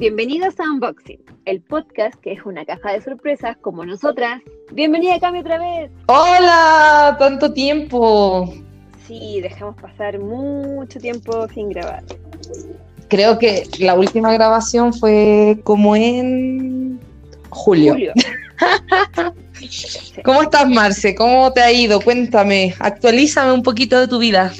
Bienvenidos a Unboxing, el podcast que es una caja de sorpresas como nosotras. Bienvenida Cami otra vez. Hola, tanto tiempo. Sí, dejamos pasar mucho tiempo sin grabar. Creo que la última grabación fue como en julio. julio. ¿Cómo estás, Marce? ¿Cómo te ha ido? Cuéntame, actualízame un poquito de tu vida.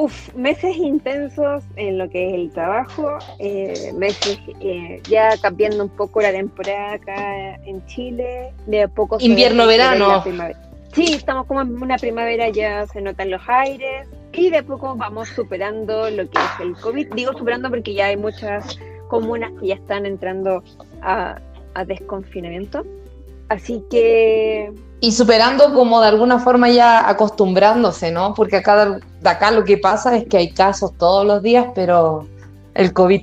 Uf, meses intensos en lo que es el trabajo, eh, meses eh, ya cambiando un poco la temporada acá en Chile, de a poco... Invierno-verano. Sí, estamos como en una primavera, ya se notan los aires y de a poco vamos superando lo que es el COVID. Digo superando porque ya hay muchas comunas que ya están entrando a, a desconfinamiento. Así que y superando como de alguna forma ya acostumbrándose, ¿no? Porque acá de acá lo que pasa es que hay casos todos los días, pero el COVID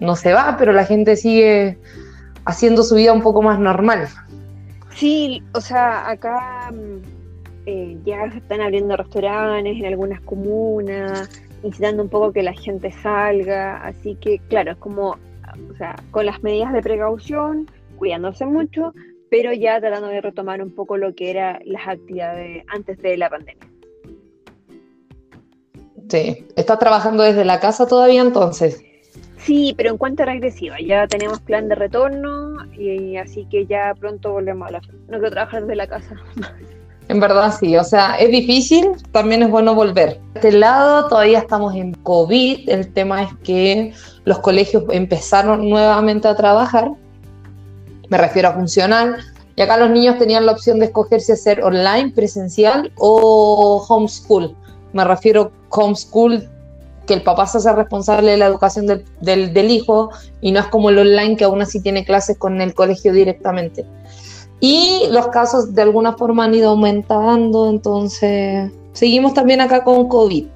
no se va, pero la gente sigue haciendo su vida un poco más normal. Sí, o sea, acá mm, eh, ya se están abriendo restaurantes en algunas comunas, incitando un poco que la gente salga, así que claro, es como, o sea, con las medidas de precaución, cuidándose mucho, pero ya tratando de retomar un poco lo que eran las actividades antes de la pandemia. Sí, ¿estás trabajando desde la casa todavía entonces? Sí, pero en cuenta regresiva, ya tenemos plan de retorno y así que ya pronto volvemos a la... No quiero trabajar desde la casa. En verdad sí, o sea, es difícil, también es bueno volver. De este lado todavía estamos en COVID, el tema es que los colegios empezaron nuevamente a trabajar, me refiero a funcional, y acá los niños tenían la opción de escoger si hacer online, presencial o homeschool. Me refiero a homeschool, que el papá se hace responsable de la educación del, del, hijo y no es como el online que aún así tiene clases con el colegio directamente. Y los casos de alguna forma han ido aumentando, entonces seguimos también acá con COVID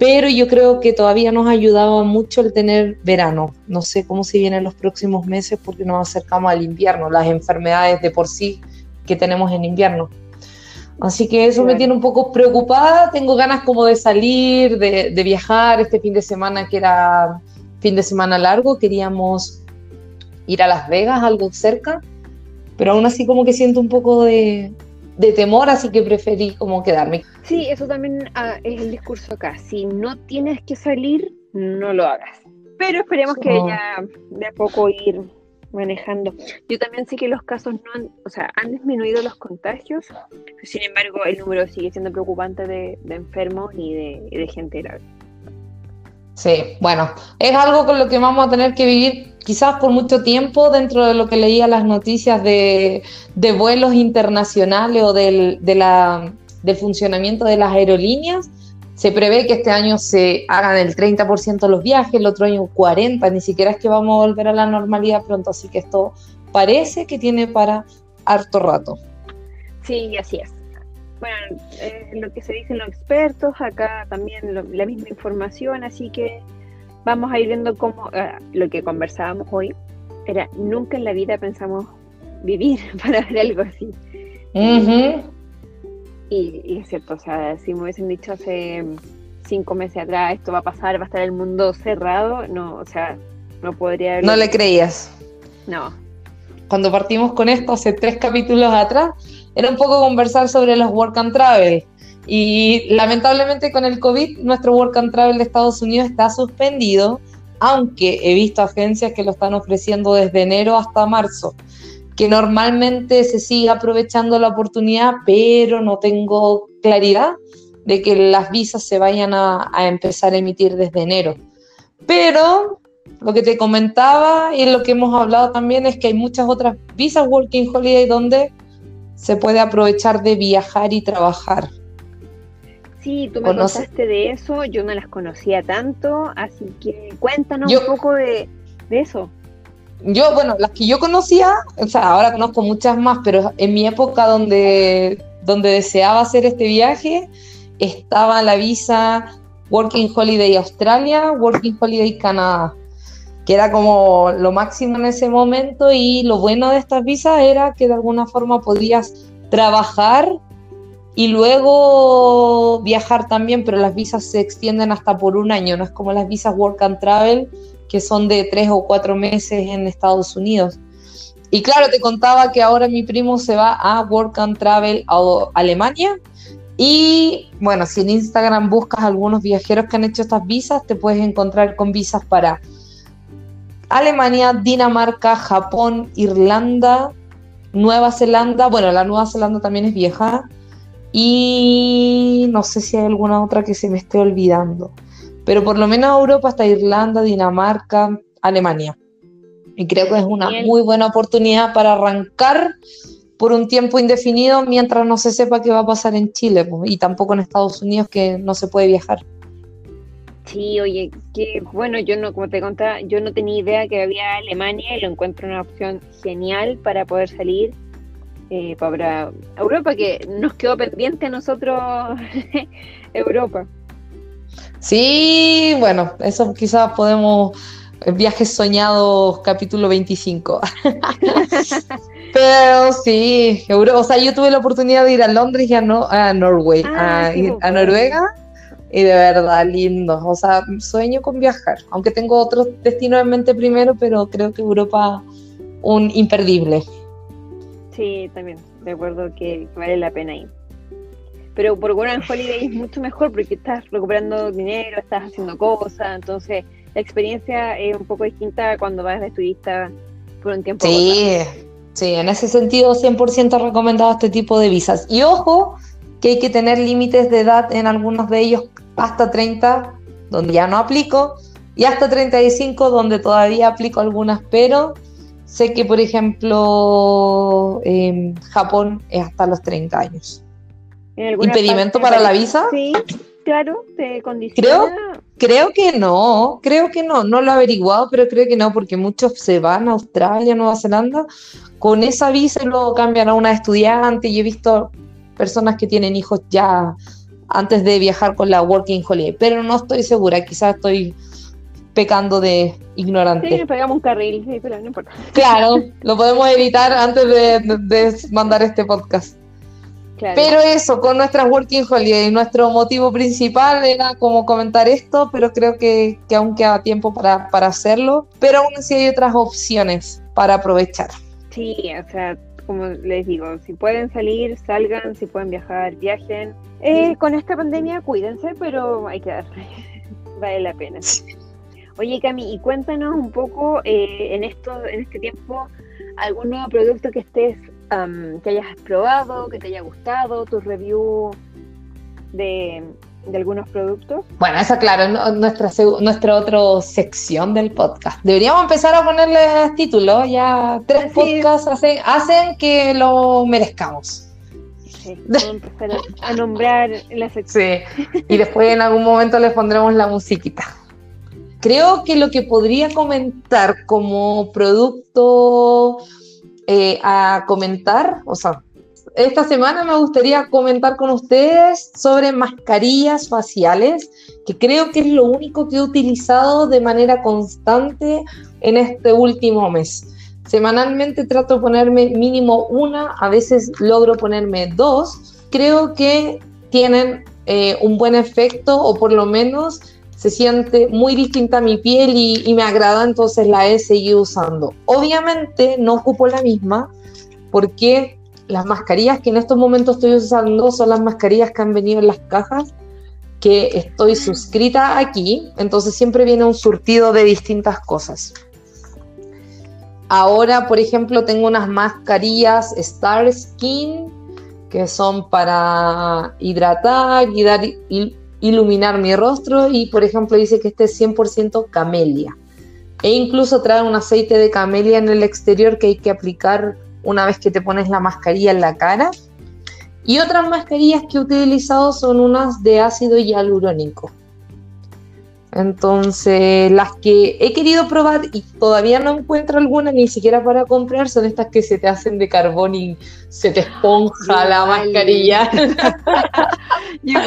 pero yo creo que todavía nos ayudaba mucho el tener verano. No sé cómo se vienen los próximos meses porque nos acercamos al invierno, las enfermedades de por sí que tenemos en invierno. Así que eso me tiene un poco preocupada. Tengo ganas como de salir, de, viajar este fin de semana que era fin de semana largo. Queríamos ir a Las Vegas, algo cerca, pero aún así como que siento un poco de, de temor, así que preferí como quedarme. Sí, eso también ah, es el discurso acá. Si no tienes que salir, no lo hagas. Pero esperemos que ya de a poco ir manejando. Yo también sé que los casos no han, o sea, han disminuido los contagios, sin embargo el número sigue siendo preocupante de, enfermos y de, de gente grave. Sí, bueno, es algo con lo que vamos a tener que vivir quizás por mucho tiempo dentro de lo que leía las noticias de, vuelos internacionales o del, de la, del funcionamiento de las aerolíneas. Se prevé que este año se hagan el 30% de los viajes, el otro año 40%, ni siquiera es que vamos a volver a la normalidad pronto, así que esto parece que tiene para harto rato. Sí, así es bueno, eh, lo que se dicen los expertos, acá también la misma información, así que vamos a ir viendo cómo eh, lo que conversábamos hoy era nunca en la vida pensamos vivir para ver algo así. y, es cierto, o sea, si me hubiesen dicho hace cinco meses atrás esto va a pasar, va a estar el mundo cerrado, no, o sea, no podría haber... No le creías. No. Cuando partimos con esto hace tres capítulos atrás, era un poco conversar sobre los work and travel. Y lamentablemente con el COVID nuestro work and travel de Estados Unidos está suspendido, aunque he visto agencias que lo están ofreciendo desde enero hasta marzo, que normalmente se sigue aprovechando la oportunidad, pero no tengo claridad de que las visas se vayan a, a empezar a emitir desde enero. Pero lo que te comentaba y lo que hemos hablado también es que hay muchas otras visas Working Holiday donde se puede aprovechar de viajar y trabajar. Sí, tú me contaste de eso, yo no las conocía tanto, así que cuéntanos un poco de, eso. Yo, bueno, las que yo conocía, o sea, ahora conozco muchas más, pero en mi época donde, donde deseaba hacer este viaje, estaba la visa Working Holiday Australia, Working Holiday Canadá era como lo máximo en ese momento y lo bueno de estas visas era que de alguna forma podías trabajar y luego viajar también, pero las visas se extienden hasta por un año, no es como las visas Work and Travel que son de tres o cuatro meses en Estados Unidos. Y claro, te contaba que ahora mi primo se va a Work and Travel a Alemania. Y bueno, si en Instagram buscas algunos viajeros que han hecho estas visas, te puedes encontrar con visas para Alemania, Dinamarca, Japón, Irlanda, Nueva Zelanda. Bueno, la Nueva Zelanda también es vieja. Y no sé si hay alguna otra que se me esté olvidando. Pero por lo menos Europa está Irlanda, Dinamarca, Alemania. Y creo que es una muy buena oportunidad para arrancar por un tiempo indefinido mientras no se sepa qué va a pasar en Chile y tampoco en Estados Unidos que no se puede viajar. Sí, oye, que bueno, yo no, como te contaba, yo no tenía idea que había Alemania y lo encuentro una opción genial para poder salir eh, para Europa, que nos quedó pendiente a nosotros Europa. Sí, bueno, eso quizás podemos, eh, viajes soñados capítulo 25. Pero sí, Europa, o sea, yo tuve la oportunidad de ir a Londres y a, no, a Norway, ah, a, a pues, Noruega, y de verdad lindo. O sea, sueño con viajar, aunque tengo otros destinos en mente primero, pero creo que Europa un imperdible. Sí, también, de acuerdo que vale la pena ir. Pero por Grand Holiday es mucho mejor porque estás recuperando dinero, estás haciendo cosas, entonces la experiencia es un poco distinta cuando vas de turista por un tiempo. Sí, sí, en ese sentido 100% recomendado este tipo de visas. Y ojo, que hay que tener límites de edad en algunos de ellos hasta 30, donde ya no aplico, y hasta 35, donde todavía aplico algunas, pero sé que, por ejemplo, em, Japón es hasta los 30 años. ¿Impedimento para la visa? Sí, claro, te condiciona. Creo, creo que no, creo que no, no lo he averiguado, pero creo que no, porque muchos se van a Australia, Nueva Zelanda, con esa visa y luego cambian a una estudiante y he visto personas que tienen hijos ya antes de viajar con la Working Holiday, pero no estoy segura, quizás estoy pecando de ignorante. Sí, pegamos un carril, sí, pero no importa. Claro, lo podemos evitar antes de, mandar este podcast. Pero eso, con nuestras Working Holiday, nuestro motivo principal era como comentar esto, pero creo que, que aún queda tiempo para, para hacerlo. Pero aún así hay otras opciones para aprovechar. Sí, o sea, como les digo, si pueden salir, salgan, si pueden viajar, viajen. Eh, con esta pandemia cuídense, pero hay que darle, vale la pena. Oye, Cami, y cuéntanos un poco eh, en esto, en este tiempo, algún nuevo producto que estés, que hayas probado, que te haya gustado, tu review de, de algunos productos? Bueno, esa claro, nuestra, nuestra otra sección del podcast. Deberíamos empezar a ponerle título, ya tres podcasts hacen, hacen que lo merezcamos. Sí, empezar a, nombrar la sección. Sí, y después en algún momento les pondremos la musiquita. Creo que lo que podría comentar como producto eh, a comentar, o sea, esta semana me gustaría comentar con ustedes sobre mascarillas faciales, que creo que es lo único que he utilizado de manera constante en este último mes. Semanalmente trato de ponerme mínimo una, a veces logro ponerme dos. Creo que tienen eh, un buen efecto o por lo menos se siente muy distinta a mi piel y, y me agrada, entonces la he seguido usando. Obviamente no ocupo la misma porque las mascarillas que en estos momentos estoy usando son las mascarillas que han venido en las cajas que estoy suscrita aquí, entonces siempre viene un surtido de distintas cosas. Ahora, por ejemplo, tengo unas mascarillas Star Skin que son para hidratar y dar, iluminar mi rostro y, por ejemplo, dice que este es 100% camelia. E incluso trae un aceite de camelia en el exterior que hay que aplicar una vez que te pones la mascarilla en la cara. Y otras mascarillas que he utilizado son unas de ácido hialurónico. Entonces, las que he querido probar y todavía no encuentro alguna ni siquiera para comprar son estas que se te hacen de carbón y se te esponja la mascarilla. Yo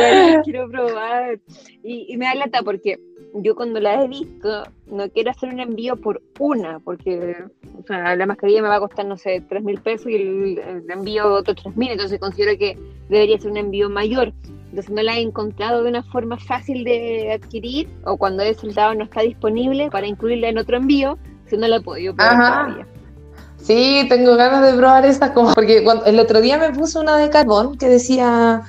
quiero probar. Y, y me da lata porque yo cuando la he visto, no quiero hacer un envío por una, porque o sea, la mascarilla me va a costar, no sé, tres mil pesos y el, envío otro tres mil, entonces considero que debería ser un envío mayor. Entonces no la he encontrado de una forma fácil de adquirir o cuando el resultado no está disponible para incluirla en otro envío, si no la he podido probar todavía. Sí, tengo ganas de probar esta como porque el otro día me puse una de carbón que decía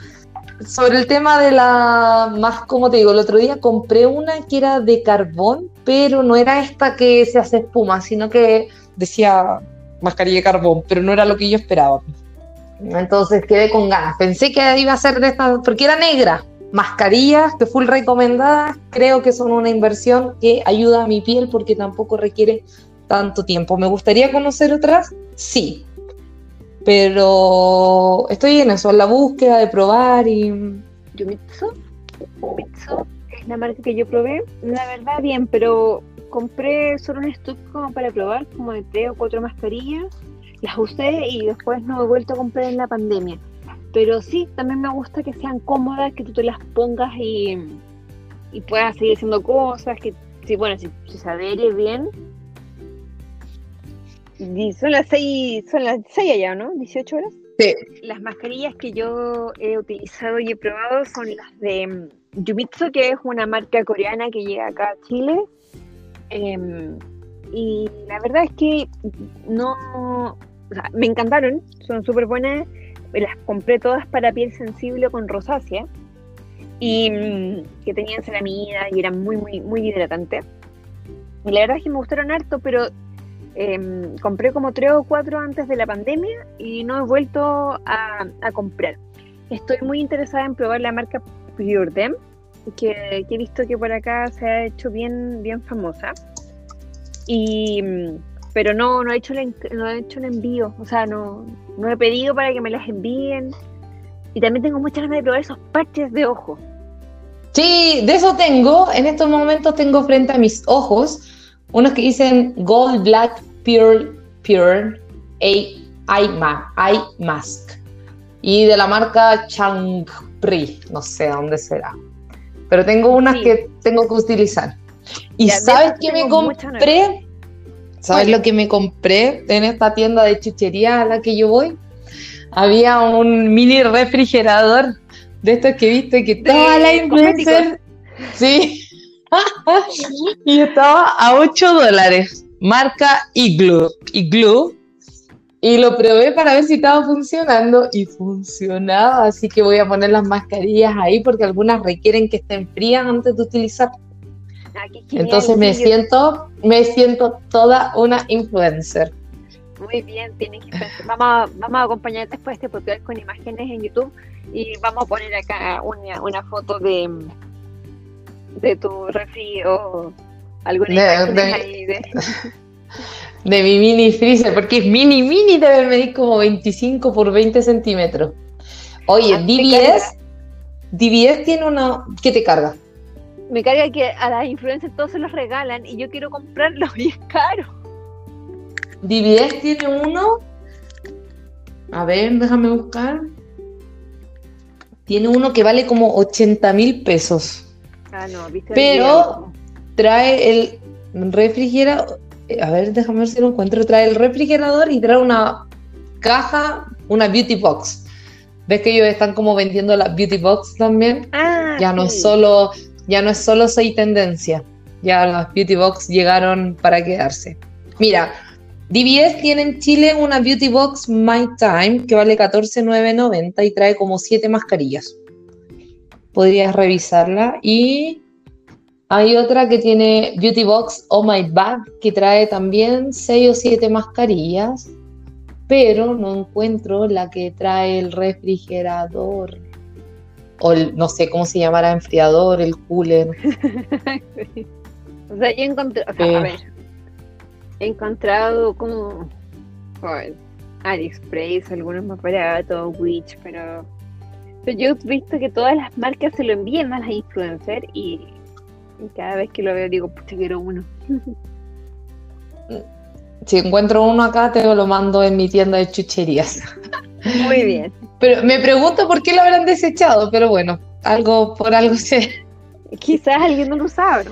sobre el tema de la más como te digo, el otro día compré una que era de carbón, pero no era esta que se hace espuma, sino que decía mascarilla de carbón, pero no era lo que yo esperaba. Entonces quedé con ganas. Pensé que iba a ser de esta, porque era negra. Mascarillas que full recomendadas, creo que son una inversión que ayuda a mi piel porque tampoco requiere tanto tiempo. ¿Me gustaría conocer otras? Sí. Pero estoy en eso, en la búsqueda de probar y. Yumitsu, es la marca que yo probé. La verdad, bien, pero compré solo un stock como para probar, como de tres o cuatro mascarillas las usé y después no he vuelto a comprar en la pandemia. Pero sí, también me gusta que sean cómodas, que tú te las pongas y, y puedas seguir haciendo cosas, que sí, bueno, si, se adhiere bien. Y son las seis, son las seis allá, ¿no? 18 horas. Sí. Las mascarillas que yo he utilizado y he probado son las de mm, Yumitsu, que es una marca coreana que llega acá a Chile. Em, y la verdad es que no, me encantaron, son súper buenas, las compré todas para piel sensible con rosácea y mm, que tenían ceramida y eran muy, muy, muy hidratantes. Y la verdad es que me gustaron harto, pero em, compré como tres o cuatro antes de la pandemia y no he vuelto a, comprar. Estoy muy interesada en probar la marca Pure Dem, que, que, he visto que por acá se ha hecho bien, bien famosa. Y mm, pero no, no he hecho el, no he hecho el envío, o sea, no, no he pedido para que me las envíen. Y también tengo muchas ganas de probar esos parches de ojo. Sí, de eso tengo. En estos momentos tengo frente a mis ojos unos que dicen Gold Black Pure Pure Eye, Mask. Y de la marca Changpri, no sé dónde será. Pero tengo unas que tengo que utilizar. ¿Y sabes qué me compré? ¿Sabes lo que me compré en esta tienda de chuchería a la que yo voy? Había un mini refrigerador de estos que viste que toda la influencer. Sí. y estaba a 8 dólares. Marca Igloo. Igloo. Y lo probé para ver si estaba funcionando y funcionaba. Así que voy a poner las mascarillas ahí porque algunas requieren que estén frías antes de utilizar. Ah, Entonces me siento, me siento toda una influencer. Muy bien, tienes que vamos a, vamos a acompañar después este podcast con imágenes en YouTube y vamos a poner acá una, una foto de, de tu refri o alguna de, ahí de... de mi mini freezer, porque es mini, mini, debe medir como 25 por 20 centímetros. Oye, DBS, DBS tiene una... ¿Qué te carga? me carga que a las influencers todos se los regalan y yo quiero comprarlo y es caro. DBS tiene uno. A ver, déjame buscar. Tiene uno que vale como 80 mil pesos. Ah, no, viste. Pero trae el refrigerador. A ver, déjame ver si lo encuentro. Trae el refrigerador y trae una caja, una beauty box. ¿Ves que ellos están como vendiendo la beauty box también? Ah, ya no es solo ya no es solo seis tendencia, ya las Beauty Box llegaron para quedarse. Mira, DBS tiene en Chile una Beauty Box My Time que vale 14,990 y trae como 7 mascarillas. Podrías revisarla. Y hay otra que tiene Beauty Box Oh My Bag que trae también 6 o 7 mascarillas. Pero no encuentro la que trae el refrigerador o el, no sé cómo se llamará, enfriador, el cooler. O sea, yo encontré, o sea, a ver, he encontrado como AliExpress, algunos más baratos, Witch, pero, yo he visto que todas las marcas se lo envían a las influencers y, cada vez que lo veo digo, pucha, quiero uno. si encuentro uno acá, te lo mando en mi tienda de chucherías. Muy bien. Pero me pregunto por qué lo habrán desechado, pero bueno, algo por algo sé. Quizás alguien no lo sabe,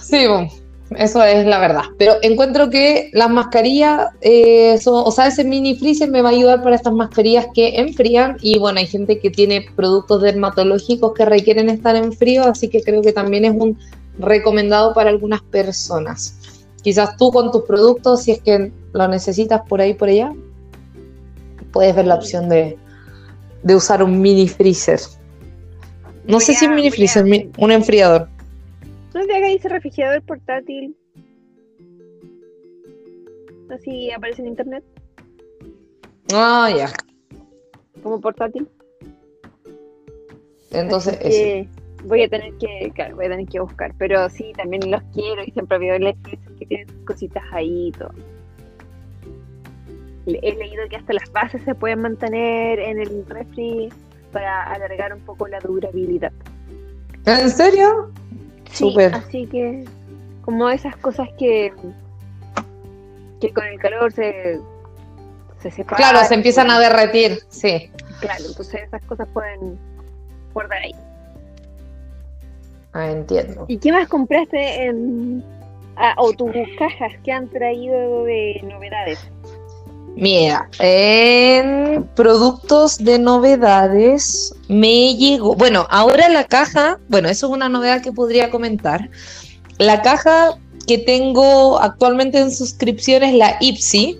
Sí, bueno, Eso es la verdad. Pero encuentro que las mascarillas, eh, o sea, ese mini freezer me va a ayudar para estas mascarillas que enfrían. Y bueno, hay gente que tiene productos dermatológicos que requieren estar en frío, así que creo que también es un recomendado para algunas personas. Quizás tú con tus productos, si es que lo necesitas por ahí, por allá, puedes ver la opción de, usar un mini freezer. No sé si un mini freezer, un enfriador. ¿No te haga dice refrigerador portátil? Así aparece en internet. Ah, ya. Como portátil. Entonces, Voy a tener que, claro, voy a tener que buscar. Pero sí, también los quiero y siempre veo el que tienen cositas ahí y todo. He leído que hasta las bases se pueden mantener en el refri para alargar un poco la durabilidad. ¿En serio? Sí, así que como esas cosas que, que con el calor se, se separan. Claro, se empiezan a derretir, sí. Claro, entonces esas cosas pueden guardar ahí. Ah, entiendo. ¿Y qué más compraste en, ah, o tus cajas que han traído de novedades? Mira, en productos de novedades me llegó, bueno, ahora la caja, bueno, eso es una novedad que podría comentar. La caja que tengo actualmente en suscripción es la Ipsy.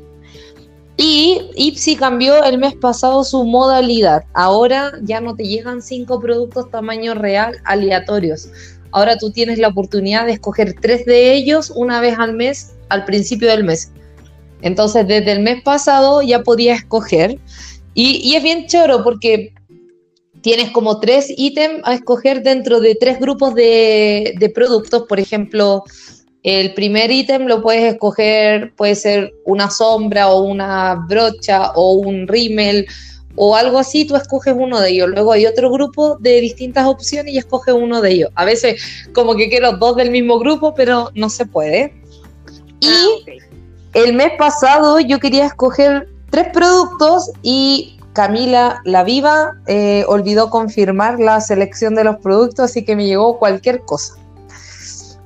Y Ipsy cambió el mes pasado su modalidad. Ahora ya no te llegan cinco productos tamaño real aleatorios. Ahora tú tienes la oportunidad de escoger tres de ellos una vez al mes, al principio del mes. Entonces, desde el mes pasado ya podía escoger. Y, es bien choro porque tienes como tres ítems a escoger dentro de tres grupos de, productos. Por ejemplo, el primer ítem lo puedes escoger, puede ser una sombra o una brocha o un rímel o algo así, tú escoges uno de ellos. Luego hay otro grupo de distintas opciones y escoges uno de ellos. A veces como que quiero dos del mismo grupo, pero no se puede. Y ah, el mes pasado yo quería escoger tres productos y Camila, la viva, eh, olvidó confirmar la selección de los productos, así que me llegó cualquier cosa.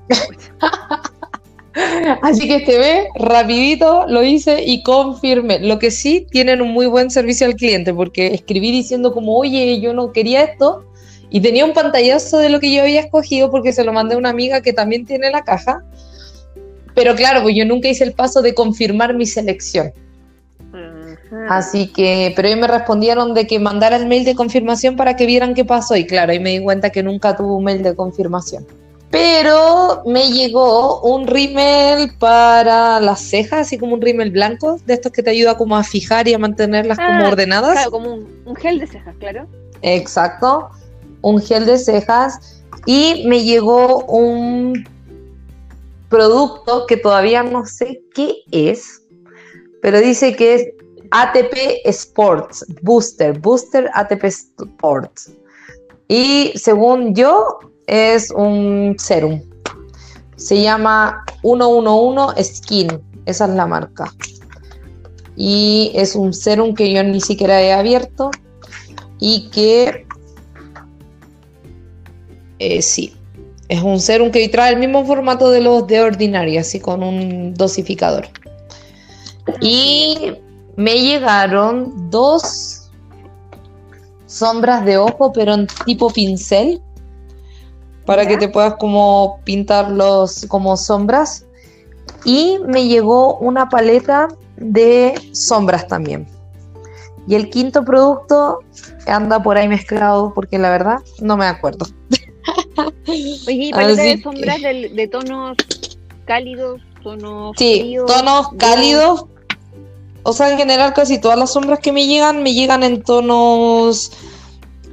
así que este mes, rapidito, lo hice y confirmé. Lo que sí, tienen un muy buen servicio al cliente, porque escribí diciendo como, oye, yo no quería esto, y tenía un pantallazo de lo que yo había escogido porque se lo mandé a una amiga que también tiene la caja. Pero claro, pues yo nunca hice el paso de confirmar mi selección. Así que, pero ellos me respondieron de que mandara el mail de confirmación para que vieran qué pasó. Y claro, ahí me di cuenta que nunca tuvo un mail de confirmación. Pero me llegó un rímel para las cejas, así como un rímel blanco, de estos que te ayuda como a fijar y a mantenerlas como ah, ordenadas. Claro, como un gel de cejas, claro. Exacto, un gel de cejas. Y me llegó un producto que todavía no sé qué es, pero dice que es ATP Sports Booster, Booster ATP Sports. Y según yo, es un serum. Se llama 111 Skin, esa es la marca. Y es un serum que yo ni siquiera he abierto y que eh, sí, es un serum que trae el mismo formato de los de ordinaria, así con un dosificador. Y me llegaron dos sombras de ojo, pero en tipo pincel, para que te puedas como pintarlos como sombras. Y me llegó una paleta de sombras también. Y el quinto producto anda por ahí mezclado porque la verdad no me acuerdo. Oye, ¿y paleta de sombras de, tonos cálidos, tonos Sí, tonos cálidos. O sea, en general casi todas las sombras que me llegan, me llegan en tonos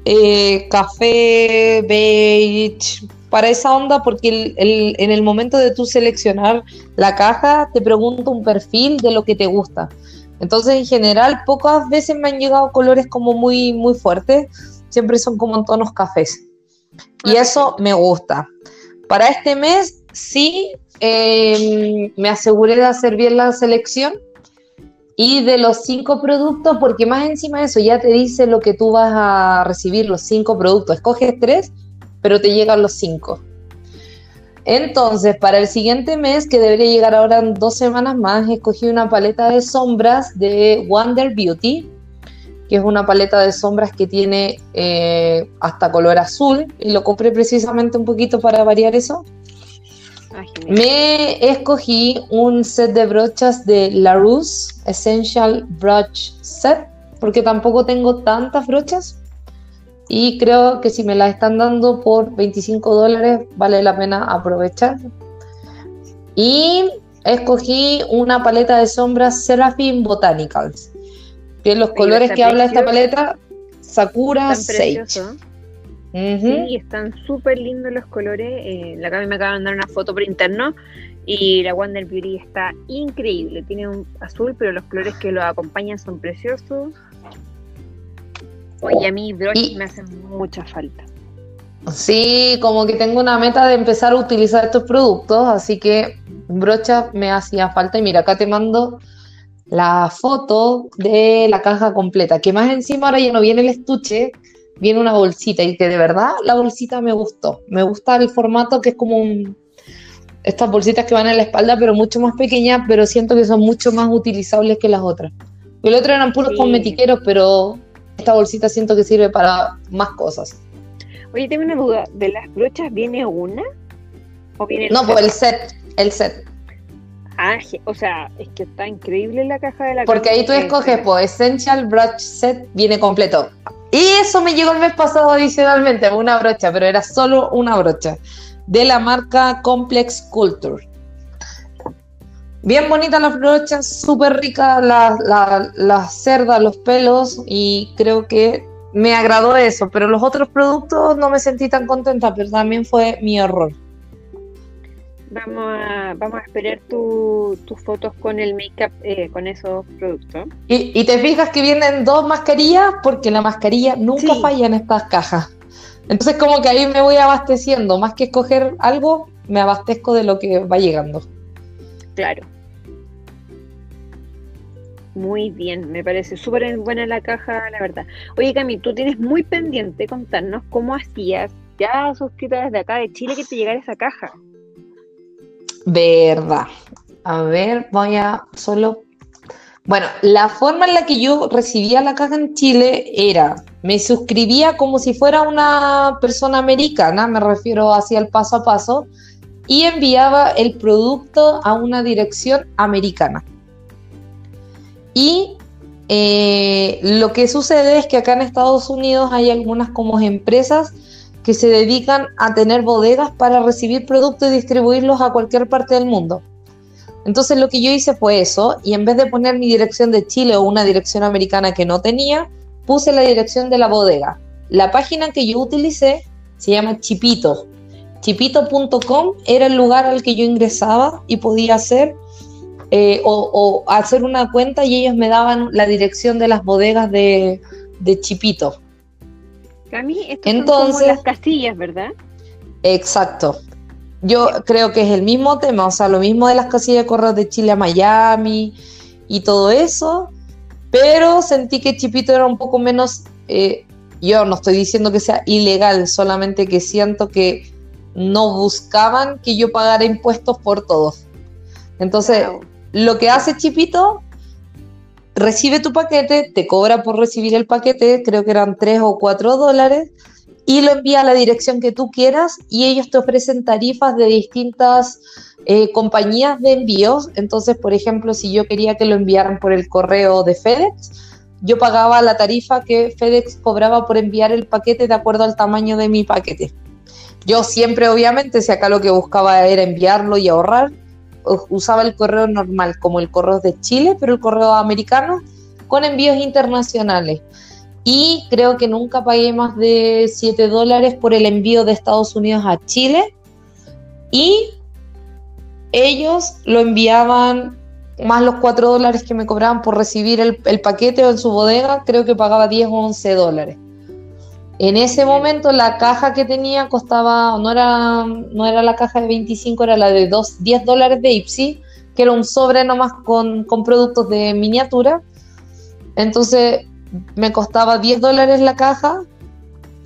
eh, café, beige, para esa onda, porque en el momento de tú seleccionar la caja, te pregunta un perfil de lo que te gusta. Entonces, en general, pocas veces me han llegado colores como muy, muy fuertes, siempre son como en tonos cafés. Y eso me gusta. Para este mes sí em, me aseguré de hacer bien la selección y de los cinco productos, porque más encima de eso ya te dice lo que tú vas a recibir, los cinco productos. Escoges tres, pero te llegan los cinco. Entonces, para el siguiente mes, que debería llegar ahora en dos semanas más, escogí una paleta de sombras de Wonder Beauty, que es una paleta de sombras que tiene eh, hasta color azul, y lo compré precisamente un poquito para variar eso. Me escogí un set de brochas de Larousse Essential Brush Set, porque tampoco tengo tantas brochas. Y creo que si me las están dando por 25 dólares, vale la pena aprovechar. Y escogí una paleta de sombras Seraphim Botanicals. Que los colores que habla esta paleta, Sakura Sage. Sí, están súper lindos los colores. Eh, la Cami me acaba de mandar una foto por interno y la Wonder Beauty está increíble. Tiene un azul, pero los colores que lo acompañan son preciosos. Oye, a mí brochas me hacen mucha falta. Sí, como que tengo una meta de empezar a utilizar estos productos, así que brocha me hacía falta. Y mira, acá te mando la foto de la caja completa, que más encima ahora ya no viene el estuche, viene una bolsita y que de verdad la bolsita me gustó. Me gusta el formato que es como un, estas bolsitas que van en la espalda, pero mucho más pequeñas, pero siento que son mucho más utilizables que las otras. El otro eran puros cosmetiqueros, pero esta bolsita siento que sirve para más cosas. Oye, tengo una duda, ¿de las brochas viene una? ¿O viene no, pues el set, el set. Ah, o sea, es que está increíble la caja de la Porque ahí tú escoges, pues Essential Brush Set viene completo. Y eso me llegó el mes pasado adicionalmente, una brocha, pero era solo una brocha, de la marca Complex Culture. Bien bonitas las brochas, súper ricas las la, cerdas, los pelos y creo que me agradó eso, pero los otros productos no me sentí tan contenta, pero también fue mi error. Vamos a, vamos a esperar tus fotos con el make-up, eh, con esos productos. Y, te fijas que vienen dos mascarillas porque la mascarilla nunca falla en estas cajas. Entonces como que ahí me voy abasteciendo, más que escoger algo, me abastezco de lo que va llegando. Claro. Muy bien, me parece súper buena la caja, la verdad. Oye, Cami, tú tienes muy pendiente contarnos cómo hacías, ya suscrita desde acá de Chile, que te llegara esa caja. Verdad. A ver, voy a solo... Bueno, la forma en la que yo recibía la caja en Chile era, me suscribía como si fuera una persona americana, me refiero hacia el paso a paso, y enviaba el producto a una dirección americana. Y eh, lo que sucede es que acá en Estados Unidos hay algunas como empresas que se dedican a tener bodegas para recibir productos y distribuirlos a cualquier parte del mundo. Entonces lo que yo hice fue eso, y en vez de poner mi dirección de Chile o una dirección americana que no tenía, puse la dirección de la bodega. La página que yo utilicé se llama Chipito. Chipito.com era el lugar al que yo ingresaba y podía hacer eh, o, hacer una cuenta y ellos me daban la dirección de las bodegas de, Chipito. Entonces, son las casillas, ¿verdad? Exacto. Yo creo que es el mismo tema, o sea, lo mismo de las casillas de correos de Chile a Miami y todo eso, pero sentí que Chipito era un poco menos, eh, yo no estoy diciendo que sea ilegal, solamente que siento que no buscaban que yo pagara impuestos por todos. Entonces, lo que hace Chipito, recibe tu paquete, te cobra por recibir el paquete, creo que eran 3 o 4 dólares, y lo envía a la dirección que tú quieras y ellos te ofrecen tarifas de distintas eh, compañías de envíos. Entonces, por ejemplo, si yo quería que lo enviaran por el correo de FedEx, yo pagaba la tarifa que FedEx cobraba por enviar el paquete de acuerdo al tamaño de mi paquete. Yo siempre, obviamente, si acá lo que buscaba era enviarlo y ahorrar, usaba el correo normal, como el correo de Chile, pero el correo americano, con envíos internacionales. Y creo que nunca pagué más de 7 dólares por el envío de Estados Unidos a Chile. Y ellos lo enviaban más los 4 dólares que me cobraban por recibir el, el paquete o en su bodega, creo que pagaba 10 o 11 dólares. En ese momento la caja que tenía costaba, no era, no era la caja de 25, era la de 2, 10 dólares de Ipsy, que era un sobre nomás con, con productos de miniatura. Entonces me costaba 10 dólares la caja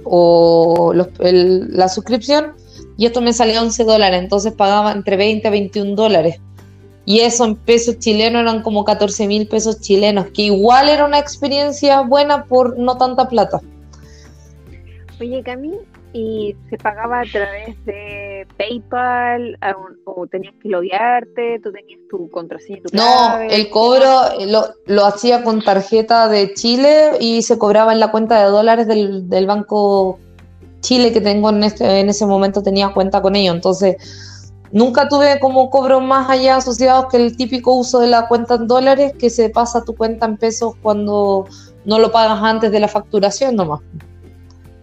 o la suscripción y esto me salía 11 dólares, entonces pagaba entre 20 a 21 dólares. Y eso en pesos chilenos eran como 14 mil pesos chilenos, que igual era una experiencia buena por no tanta plata. Oye, Cami, ¿y se pagaba a través de PayPal o tenías que loguearte? ¿Tú tenías tu contraseña tu No, el cobro lo, lo, hacía con tarjeta de Chile y se cobraba en la cuenta de dólares del, del banco Chile que tengo en, este, en ese momento tenía cuenta con ellos. Entonces, nunca tuve como cobro más allá asociados que el típico uso de la cuenta en dólares que se pasa a tu cuenta en pesos cuando no lo pagas antes de la facturación nomás.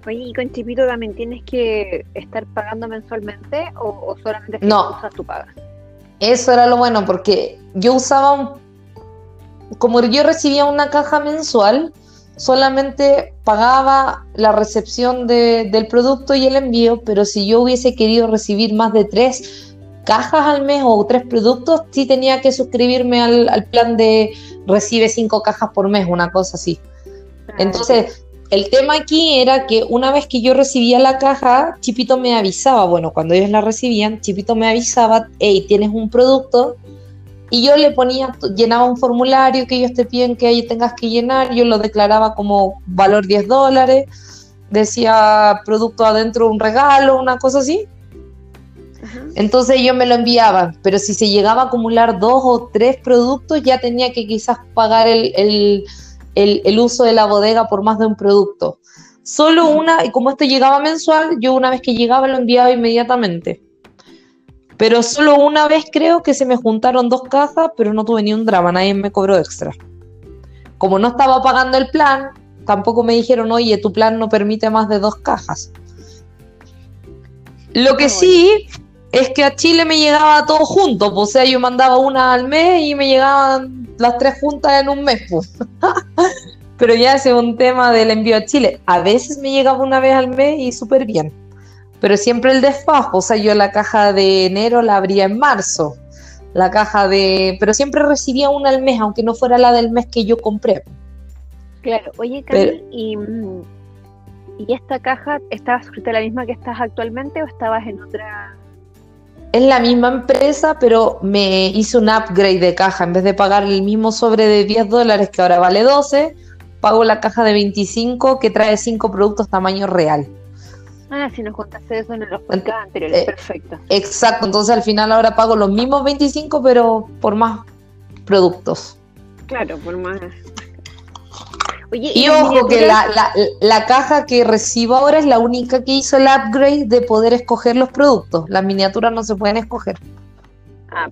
Oye, ¿y con Chipito también tienes que estar pagando mensualmente o, solamente si no. usas tu pagas? Eso era lo bueno porque yo usaba un... Como yo recibía una caja mensual, solamente pagaba la recepción del producto y el envío, pero si yo hubiese querido recibir más de tres cajas al mes o tres productos, sí tenía que suscribirme al, plan de recibe cinco cajas por mes, una cosa así. Ah, Entonces, el tema aquí era que una vez que yo recibía la caja, Chipito me avisaba, bueno, cuando ellos la recibían, Chipito me avisaba, hey, tienes un producto, y yo le ponía, llenaba un formulario que ellos te piden que ahí tengas que llenar, yo lo declaraba como valor 10 dólares, decía producto adentro un regalo, una cosa así. Entonces ellos me lo enviaban, pero si se llegaba a acumular dos o tres productos, ya tenía que quizás pagar el, el uso de la bodega por más de un producto. Solo una, y como esto llegaba mensual, yo una vez que llegaba lo enviaba inmediatamente. Pero solo una vez creo que se me juntaron dos cajas, pero no tuve ni un drama, nadie me cobró extra. Como no estaba pagando el plan, tampoco me dijeron, oye, tu plan no permite más de dos cajas. Lo que sí es que a Chile me llegaba todo junto, pues, o sea, yo mandaba una al mes y me llegaban las tres juntas en un mes. Pues. Pero ya ese es un tema del envío a Chile. A veces me llegaba una vez al mes y súper bien pero siempre el desfajo, o sea, yo la caja de enero la abría en marzo, la caja de, pero siempre recibía una al mes, aunque no fuera la del mes que yo compré. Claro, oye, Cami, y, y, esta caja estaba suscrita a la misma que estás actualmente o estabas en otra? Es la misma empresa, pero me hice un upgrade de caja. En vez de pagar el mismo sobre de 10 dólares que ahora vale 12, pago la caja de 25 que trae 5 productos tamaño real. Ah, si nos contaste eso en los podcasts anteriores, eh, perfecto. Exacto, entonces al final ahora pago los mismos 25, pero por más productos. Claro, por más. Oye, y, ojo que la, la, caja que recibo ahora es la única que hizo el upgrade de poder escoger los productos. Las miniaturas no se pueden escoger. Ah,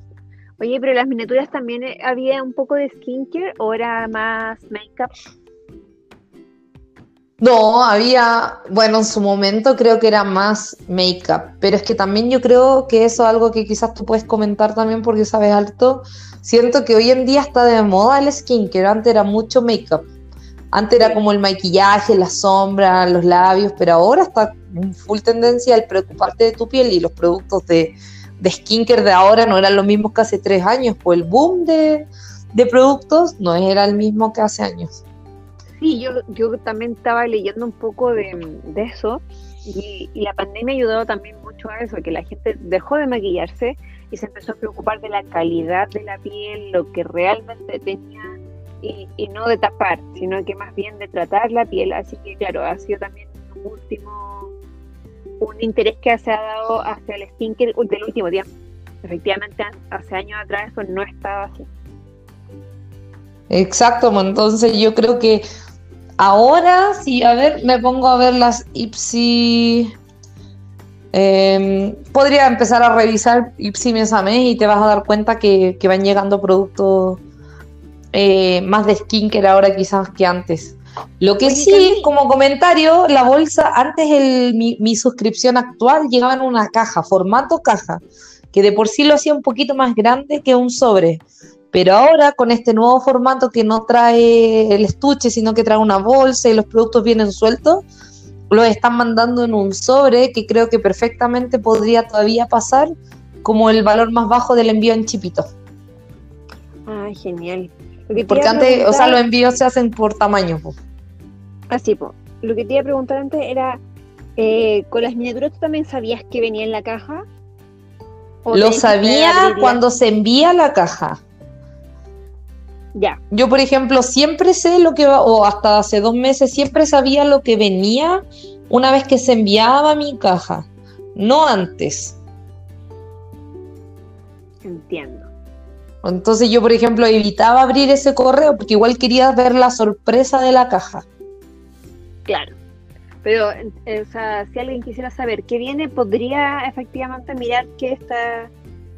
oye, pero las miniaturas también eh, había un poco de skincare o era más makeup. No, había, bueno, en su momento creo que era más make-up, pero es que también yo creo que eso es algo que quizás tú puedes comentar también porque sabes alto. Siento que hoy en día está de moda el skincare, antes era mucho make-up. Antes era como el maquillaje, la sombra, los labios, pero ahora está en full tendencia el preocuparte de tu piel y los productos de, de skincare de ahora no eran los mismos que hace tres años, pues el boom de, de productos no era el mismo que hace años. Sí, yo, yo también estaba leyendo un poco de, eso y, la pandemia ha ayudado también mucho a eso, que la gente dejó de maquillarse y se empezó a preocupar de la calidad de la piel, lo que realmente tenía y, no de tapar, sino que más bien de tratar la piel. Así que claro, ha sido también un último, un interés que se ha dado hacia el skincare del último tiempo. Efectivamente, hace años atrás eso no estaba así. Exacto, entonces yo creo que Ahora, sí, a ver, me pongo a ver las Ipsi. Em, podría empezar a revisar Ipsi mes a mes y te vas a dar cuenta que, van llegando productos eh, más de skincare ahora quizás que antes. Lo que sí, como comentario, la bolsa, antes el, mi, mi, suscripción actual llegaba en una caja, formato caja, que de por sí lo hacía un poquito más grande que un sobre. Pero ahora con este nuevo formato que no trae el estuche, sino que trae una bolsa y los productos vienen sueltos, los están mandando en un sobre que creo que perfectamente podría todavía pasar como el valor más bajo del envío en chipito. Ah, genial. Porque antes, o sea, los envíos se hacen por tamaño. Así, po. Lo que te iba a preguntar antes era, Eh, ¿Con las miniaturas tú también sabías que venía en la caja? Lo sabía cuando se envía la caja. Ya. Yo, por ejemplo, siempre sé lo que va, o hasta hace dos meses, siempre sabía lo que venía una vez que se enviaba mi caja, no antes. Entiendo. Entonces yo, por ejemplo, evitaba abrir ese correo porque igual quería ver la sorpresa de la caja. Claro. Pero, eh, o sea, si alguien quisiera saber qué viene, podría efectivamente mirar qué está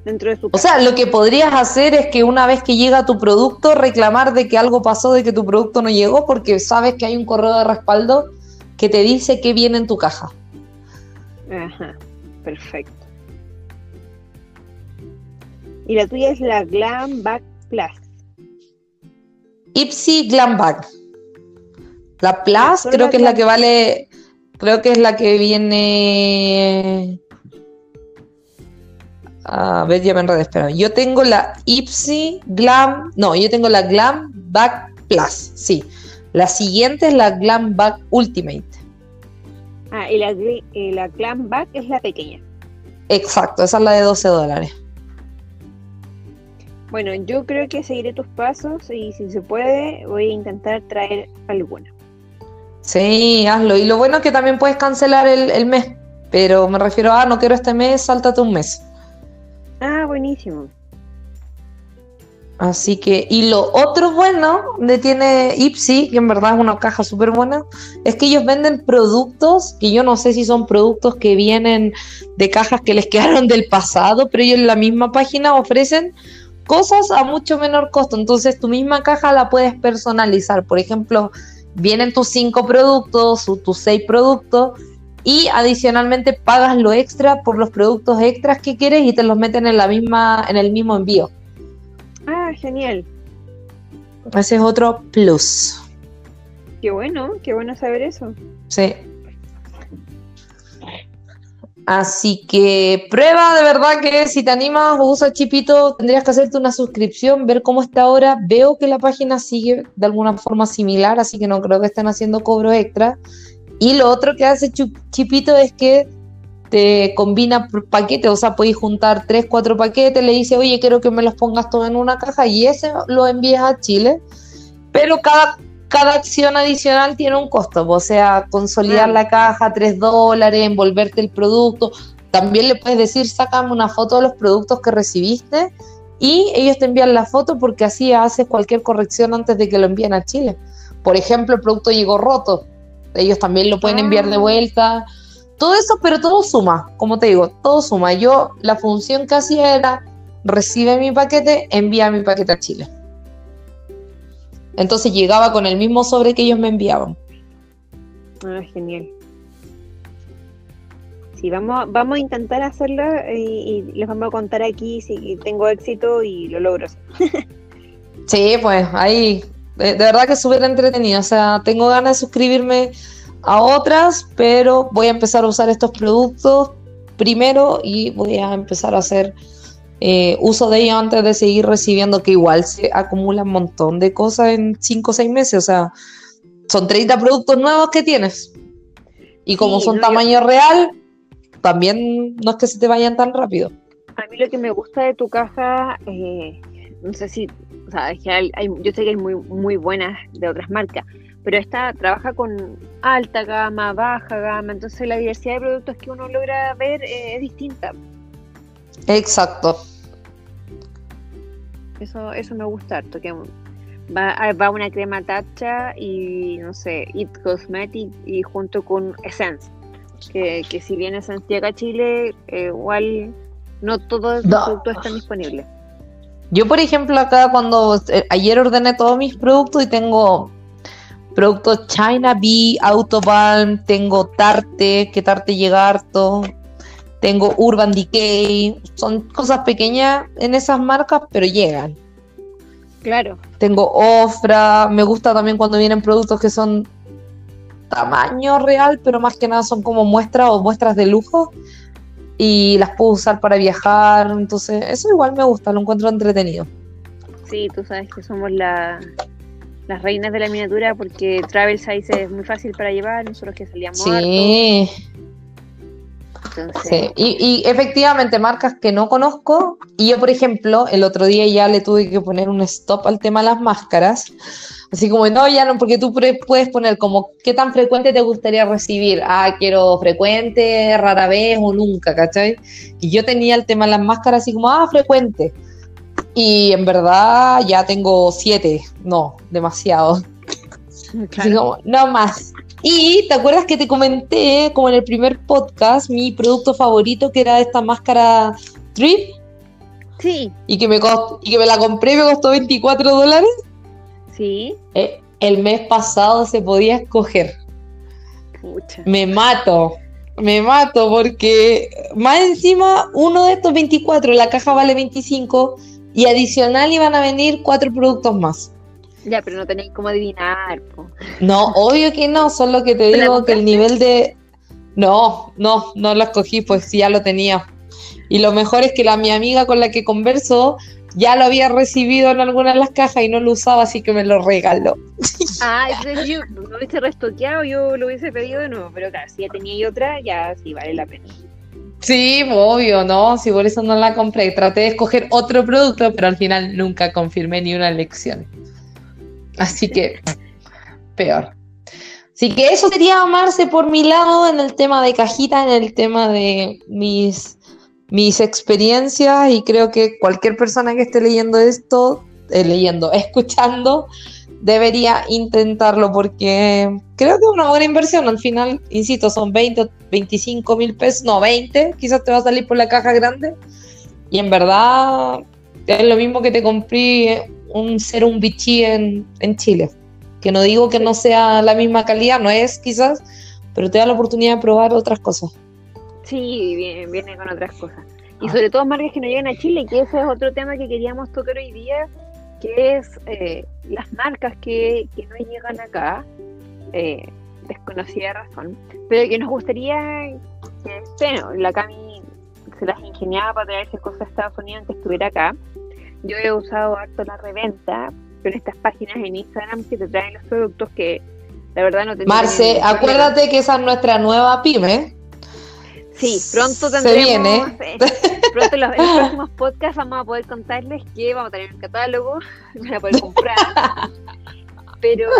dentro de su caja. O sea, lo que podrías hacer es que una vez que llega tu producto, reclamar de que algo pasó, de que tu producto no llegó, porque sabes que hay un correo de respaldo que te dice qué viene en tu caja. Ajá, perfecto. Y la tuya es la Glam Bag Plus. Ipsy Glam Bag. La Plus creo que es la que vale, creo que es la que viene... A ver, ya me enredé. Yo tengo la Ipsy Glam, no, yo tengo la Glam Bag Plus, sí. La siguiente es la Glam Bag Ultimate. Ah, y la, y la Glam Bag es la pequeña. Exacto, esa es la de 12 dólares. Bueno, yo creo que seguiré tus pasos y si se puede voy a intentar traer alguna. Sí, hazlo. Y lo bueno es que también puedes cancelar el, mes, pero me refiero a, no quiero este mes, sáltate un mes. Ah, buenísimo. Así que, y lo otro bueno de tiene Ipsy, que en verdad es una caja súper buena, es que ellos venden productos que yo no sé si son productos que vienen de cajas que les quedaron del pasado, pero ellos en la misma página ofrecen cosas a mucho menor costo. Entonces tu misma caja la puedes personalizar. Por ejemplo, vienen tus cinco productos o tus seis productos y adicionalmente pagas lo extra por los productos extras que quieres y te los meten en la misma, en el mismo envío. Ah, genial. Ese es otro plus. Qué bueno, qué bueno saber eso. Sí. Así que prueba de verdad que si te animas o usas Chipito, tendrías que hacerte una suscripción, ver cómo está ahora. Veo que la página sigue de alguna forma similar, así que no creo que estén haciendo cobro extra. Y lo otro que hace Chipito es que te combina paquetes, o sea, podéis juntar tres, cuatro paquetes, le dice, oye, quiero que me los pongas todos en una caja y ese lo envías a Chile. Pero cada cada acción adicional tiene un costo, o sea, consolidar la caja, 3 dólares, envolverte el producto. También le puedes decir, sácame una foto de los productos que recibiste y ellos te envían la foto porque así haces cualquier corrección antes de que lo envíen a Chile. Por ejemplo, el producto llegó roto, ellos también lo pueden enviar de ah. vuelta. Todo eso, pero todo suma, como te digo, todo suma. Yo la función que hacía era, recibe mi paquete, envía mi paquete a Chile. Entonces llegaba con el mismo sobre que ellos me enviaban. Ah, genial. Sí, vamos, vamos a intentar hacerlo y, les vamos a contar aquí si tengo éxito y lo logro. sí, pues ahí, de, verdad que es súper entretenido. O sea, tengo ganas de suscribirme a otras, pero voy a empezar a usar estos productos primero y voy a empezar a hacer eh, uso de ellos antes de seguir recibiendo, que igual se acumula un montón de cosas en 5 o 6 meses. O sea, son 30 productos nuevos que tienes. Y como son tamaño real, también no es que se te vayan tan rápido. A mí lo que me gusta de tu caja, eh, no sé si, o sea, es que hay, yo sé que hay muy, muy buenas de otras marcas, pero esta trabaja con alta gama, baja gama, entonces la diversidad de productos que uno logra ver eh, es distinta. Exacto. Eso, eso me gusta harto, que va, va una crema tacha y no sé, It Cosmetic y junto con Essence. Que, que si bien Essence llega a Chile, eh, igual no todos los productos están disponibles. Yo, por ejemplo, acá cuando eh, ayer ordené todos mis productos y tengo productos China Bee, Autobalm, tengo Tarte, que Tarte llega harto, tengo Urban Decay, son cosas pequeñas en esas marcas, pero llegan. Claro. Tengo Ofra, me gusta también cuando vienen productos que son tamaño real, pero más que nada son como muestras o muestras de lujo y las puedo usar para viajar, entonces eso igual me gusta, lo encuentro entretenido. Sí, tú sabes que somos las reinas de la miniatura porque travel size es muy fácil para llevar, nosotros que salíamos sí. Sí, y, y, efectivamente, marcas que no conozco, y yo, por ejemplo, el otro día ya le tuve que poner un stop al tema de las máscaras, así como, no, ya no, porque tú puedes poner como, ¿qué tan frecuente te gustaría recibir? Ah, quiero frecuente, rara vez o nunca, ¿cachai? Y yo tenía el tema de las máscaras así como, ah, frecuente. Y en verdad ya tengo siete, no, demasiado. Así como, no más. Y te acuerdas que te comenté, como en el primer podcast, mi producto favorito, que era esta máscara Trip. Sí. Y que me, y que me la compré me costó 24 dólares. Sí. Eh, el mes pasado se podía escoger. Pucha. Me mato. Me mato porque más encima uno de estos 24, la caja vale 25 y adicional iban a venir cuatro productos más. Ya, pero no tenéis cómo adivinar. No, obvio que no, solo que te digo que el nivel de... No, no, no lo escogí, pues ya lo tenía. Y lo mejor es que la mi amiga con la que converso ya lo había recibido en alguna de las cajas y no lo usaba, así que me lo regaló. Ah, entonces yo lo hubiese restoqueado, yo lo hubiese pedido de nuevo, pero claro, si ya tenía otra, ya sí vale la pena. Sí, obvio, ¿no? Si por eso no la compré. Traté de escoger otro producto, pero al final nunca confirmé ni una elección. Así que, peor. Así que eso sería amarse por mi lado en el tema de cajita, en el tema de mis, mis experiencias y creo que cualquier persona que esté leyendo esto, eh, leyendo, escuchando, debería intentarlo porque creo que es una buena inversión. Al final, insisto, son 20, 25 mil pesos, no 20, quizás te va a salir por la caja grande. Y en verdad es lo mismo que te compré un ser un bichí en, en Chile. Que no digo que no sea la misma calidad, no es quizás, pero te da la oportunidad de probar otras cosas. Sí, viene, viene con otras cosas. Y sobre todo marcas que no llegan a Chile, que ese es otro tema que queríamos tocar hoy día, que es eh, las marcas que, que, no llegan acá, eh, desconocida razón, pero que nos gustaría que, bueno, la Cami se las ingeniaba para traerse cosas a Estados Unidos que estuviera acá. Yo he usado harto la reventa con estas páginas en Instagram que te traen los productos que la verdad no te Marce, acuérdate que esa es nuestra nueva pyme. Sí, pronto tendremos. Eh, pronto en los, próximos podcasts vamos a poder contarles que vamos a tener un catálogo, van a poder comprar. pero,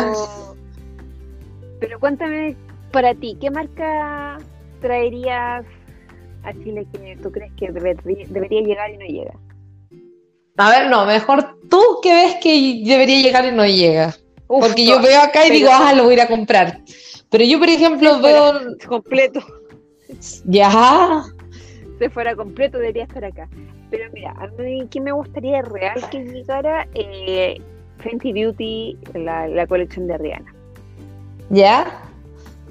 pero cuéntame para ti, ¿qué marca traerías a Chile que tú crees que debería llegar y no llega? A ver, no, mejor tú que ves que debería llegar y no llega. Porque yo veo acá y digo, ah, lo voy a ir a comprar. Pero yo, por ejemplo, veo. Completo. Ya. Si fuera completo, debería estar acá. Pero mira, a mí, ¿qué me gustaría real que llegara? Eh, Fenty Beauty, la, colección de Rihanna. ¿Ya?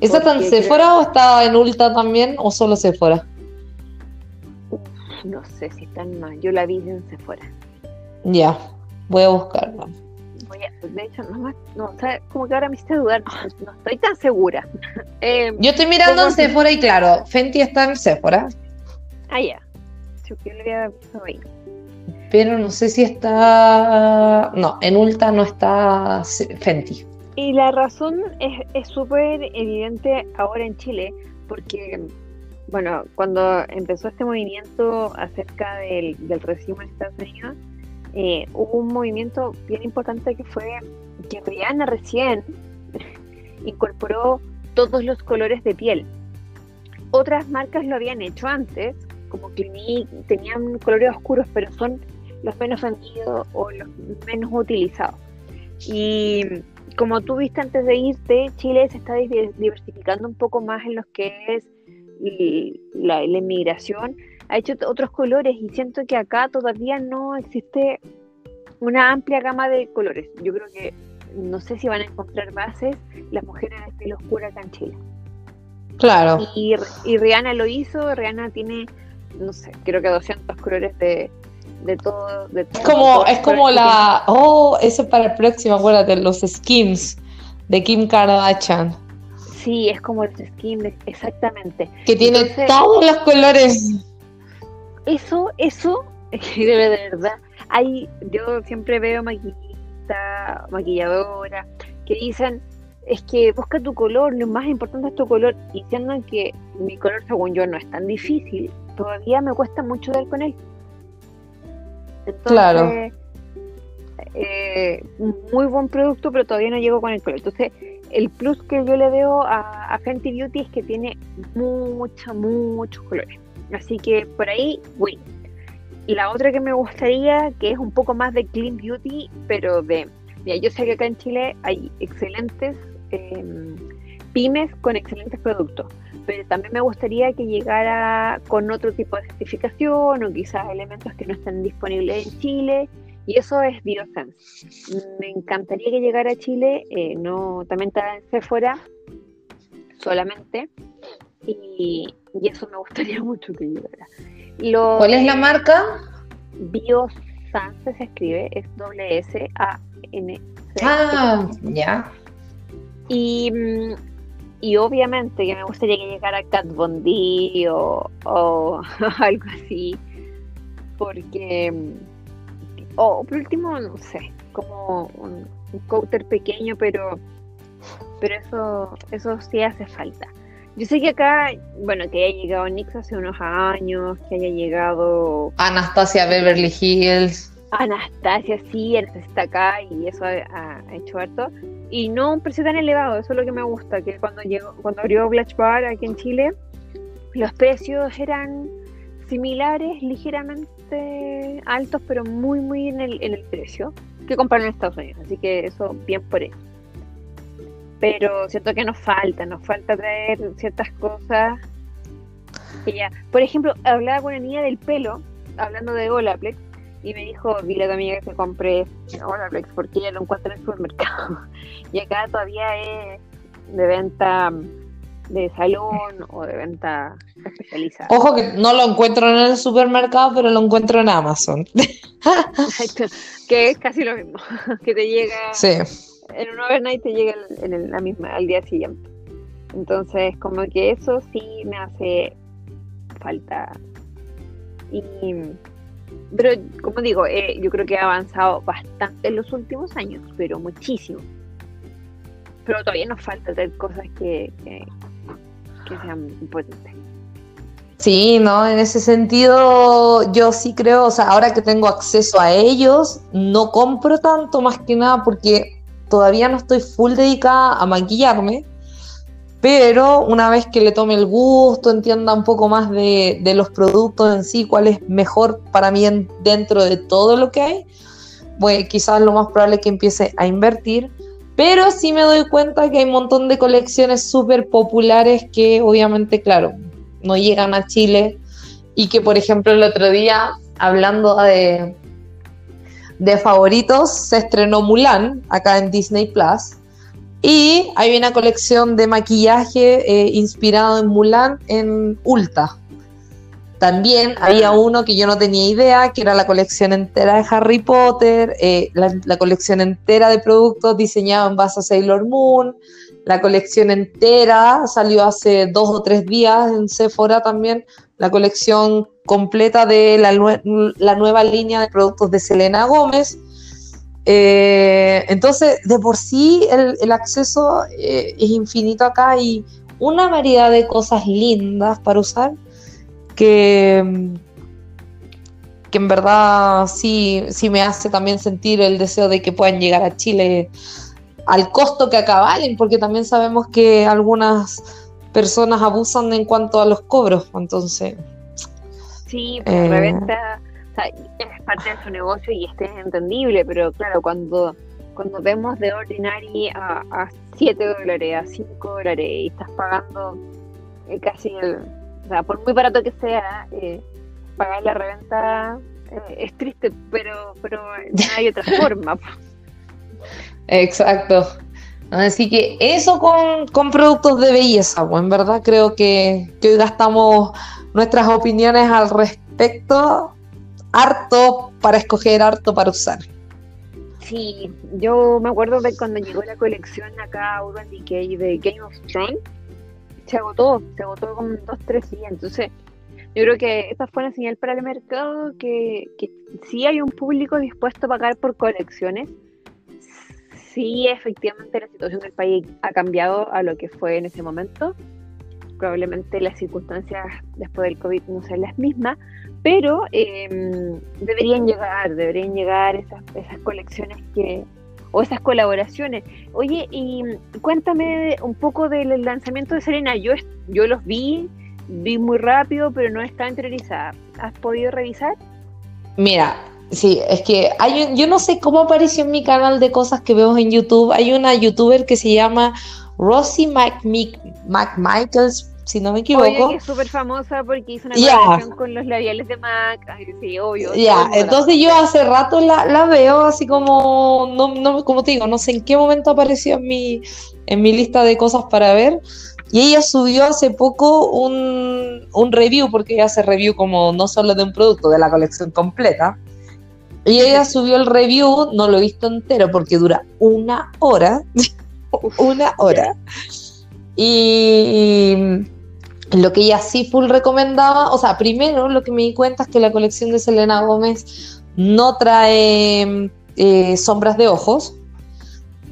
¿Esa está en Sephora o está en Ulta también o solo Sephora? no sé si están más. Yo la vi en Sephora. Ya, voy a a, de hecho, no, no, o sea, como que ahora me hiciste dudar, no estoy tan segura. Eh, Yo estoy mirando en Sephora y claro, Fenty está en Sephora. Ah, ya. Yo que le había visto ahí. Pero no sé si está. No, en Ulta no está Fenty. Y la razón es súper evidente ahora en Chile, porque, bueno, cuando empezó este movimiento acerca del, del racismo en Estados Unidos, eh, hubo un movimiento bien importante que fue que Rihanna recién incorporó todos los colores de piel. Otras marcas lo habían hecho antes, como Clinique, tenían colores oscuros, pero son los menos vendidos o los menos utilizados. Y como tú viste antes de irte, Chile se está diversificando un poco más en lo que es la, la inmigración ha hecho otros colores y siento que acá todavía no existe una amplia gama de colores. Yo creo que no sé si van a encontrar bases las mujeres de pelo oscuro acá en Chile. Claro. Y, y Rihanna lo hizo, Rihanna tiene, no sé, creo que 200 colores de, de todo. De es como, es como la. Oh, eso es para el próximo, acuérdate, los skims de Kim Kardashian. Sí, es como el skim, exactamente. Que tiene todos los colores eso, eso, de verdad, hay, yo siempre veo maquillista, maquilladora, que dicen, es que busca tu color, lo más importante es tu color, y que mi color según yo no es tan difícil, todavía me cuesta mucho dar con él. Entonces, claro. Eh, muy buen producto, pero todavía no llego con el color. Entonces, el plus que yo le veo a, a Fenty Beauty es que tiene muchos, muchos colores. Así que por ahí, voy. La otra que me gustaría, que es un poco más de Clean Beauty, pero de... Mira, yo sé que acá en Chile hay excelentes em, pymes con excelentes productos, pero también me gustaría que llegara con otro tipo de certificación o quizás elementos que no estén disponibles en Chile y eso es Biosense. Me encantaría que llegara a Chile, eh, no, también está en Sephora solamente, y, eso me gustaría mucho que llegara. ¿Cuál es la marca? Biosense se escribe, es doble S A N C. Ah, ya. Y, y obviamente que me gustaría que llegara Cat Bondi o, o algo así, porque o por último, no sé, como un, un counter pequeño, pero pero eso eso sí hace falta. Yo sé que acá, bueno, que haya llegado Nix hace unos años, que haya llegado Anastasia Beverly Hills. Anastasia sí, está acá y eso ha, hecho harto. Y no un precio tan elevado, eso es lo que me gusta, que cuando llegó, cuando abrió Black Bar aquí en Chile, los precios eran similares, ligeramente altos, pero muy, muy en el, en el precio que comprar en Estados Unidos. Así que eso, bien por eso. Pero siento que nos falta, nos falta traer ciertas cosas que ya. Por ejemplo, hablaba con una niña del pelo, hablando de Olaplex, y me dijo, dile a tu amiga que se compre Olaplex porque ella lo encuentra en el supermercado. y acá todavía es de venta de salón o de venta especializada. Ojo que no lo encuentro en el supermercado, pero lo encuentro en Amazon. que es casi lo mismo, que te llega en un overnight te llega en la misma al día siguiente. Entonces, como que eso sí me hace falta. Y pero como digo, eh, yo creo que ha avanzado bastante en los últimos años, pero muchísimo. Pero todavía nos falta hacer cosas que, que sean importantes. Sí, ¿no? En ese sentido, yo sí creo, o sea, ahora que tengo acceso a ellos, no compro tanto más que nada porque todavía no estoy full dedicada a maquillarme, pero una vez que le tome el gusto, entienda un poco más de, los productos en sí, cuál es mejor para mí dentro de todo lo que hay, pues quizás lo más probable es que empiece a invertir pero sí me doy cuenta que hay un montón de colecciones súper populares que obviamente, claro, no llegan a Chile y que, por ejemplo, el otro día, hablando de, de favoritos, se estrenó Mulan acá en Disney Plus. Y hay una colección de maquillaje eh, inspirado en Mulan en Ulta. También había uno que yo no tenía idea, que era la colección entera de Harry Potter, eh, la, colección entera de productos diseñados en base a Sailor Moon, la colección entera salió hace dos o tres días en Sephora también, la colección completa de la, nueva línea de productos de Selena Gómez. Eh, entonces, de por sí el, acceso eh, es infinito acá y una variedad de cosas lindas para usar que, que en verdad sí, sí me hace también sentir el deseo de que puedan llegar a Chile al costo que acá valen, porque también sabemos que algunas personas abusan en cuanto a los cobros, entonces... Sí, pues eh, reventa es parte de su negocio y este es entendible, pero claro, cuando, cuando vemos de Ordinary a, a 7 dólares, a 5 dólares y estás pagando eh, casi el, o sea, por muy barato que sea, eh, pagar la reventa eh, es triste, pero, pero no hay otra forma. Exacto. Así que eso con, productos de belleza, pues en verdad creo que, hoy gastamos nuestras opiniones al respecto, harto para escoger, harto para usar. Sí, yo me acuerdo de cuando llegó la colección acá Urban Decay de Game of Thrones, se agotó, se agotó como en dos, tres días. Entonces, yo creo que esta fue una señal para el mercado que, que sí hay un público dispuesto a pagar por colecciones. Sí, efectivamente la situación del país ha cambiado a lo que fue en ese momento. probablemente las circunstancias después del COVID no sean las mismas, pero em, deberían llegar, deberían llegar esas, esas colecciones que, o esas colaboraciones. Oye, y cuéntame un poco del lanzamiento de Serena. Yo, yo los vi, vi muy rápido, pero no estaba interiorizada. ¿Has podido revisar? Mira, sí, es que hay yo no sé cómo apareció en mi canal de cosas que vemos en YouTube. Hay una youtuber que se llama Rosie McMichaels si no me equivoco. Oye, es súper famosa porque hizo una colaboración con los labiales de MAC, sí, obvio. Ya, entonces yo hace rato la, veo así como, no, no, como te digo, no sé en qué momento apareció en mi, en mi lista de cosas para ver. Y ella subió hace poco un, un review, porque ella hace review como no solo de un producto, de la colección completa. Y ella subió el review, no lo he visto entero porque dura una hora. una hora. Y lo que ella sí full recomendaba, o sea, primero lo que me di cuenta es que la colección de Selena Gómez no trae eh, sombras de ojos.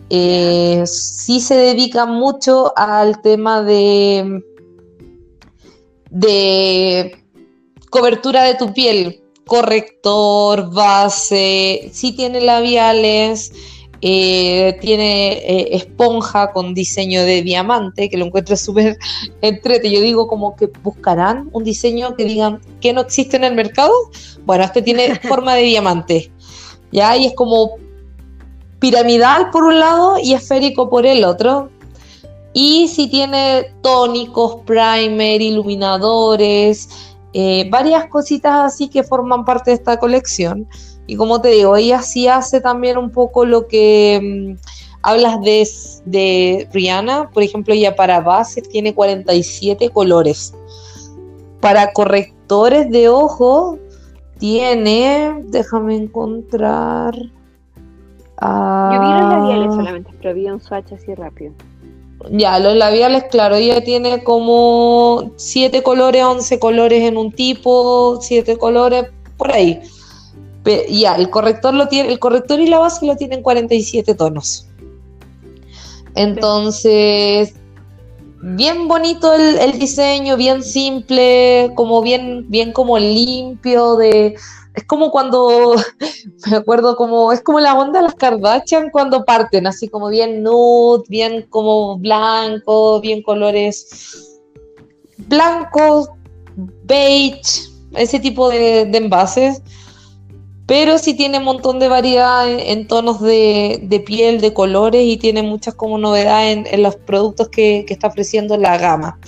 Eh, sí se dedica mucho al tema de, de cobertura de tu piel, corrector, base, sí tiene labiales, eh, tiene eh, esponja con diseño de diamante, que lo encuentro súper entrete. Yo digo como que buscarán un diseño que digan que no existe en el mercado. Bueno, este tiene forma de diamante. ¿ya? Y es como piramidal por un lado y esférico por el otro. Y si tiene tónicos, primer, iluminadores, eh, varias cositas así que forman parte de esta colección. Y como te digo, ella sí hace también un poco lo que mm, hablas de, de Rihanna. Por ejemplo, ella para bases tiene 47 colores. Para correctores de ojo tiene, déjame encontrar. Yo vi los labiales ah, solamente, pero vi un swatch así rápido. Ya, los labiales, claro, ella tiene como 7 colores, 11 colores en un tipo, 7 colores, por ahí ya, el corrector lo tiene, el corrector y la base lo tienen 47 tonos. Entonces, bien bonito el, diseño, bien simple, como bien, bien como limpio de. Es como cuando, me acuerdo como, es como la onda de las Kardashian cuando parten, así como bien nude, bien como blanco, bien colores blancos, beige, ese tipo de envases pero sí tiene un montón de variedad en, tonos de, piel, de colores y tiene muchas como novedades en, los productos que, está ofreciendo la gama.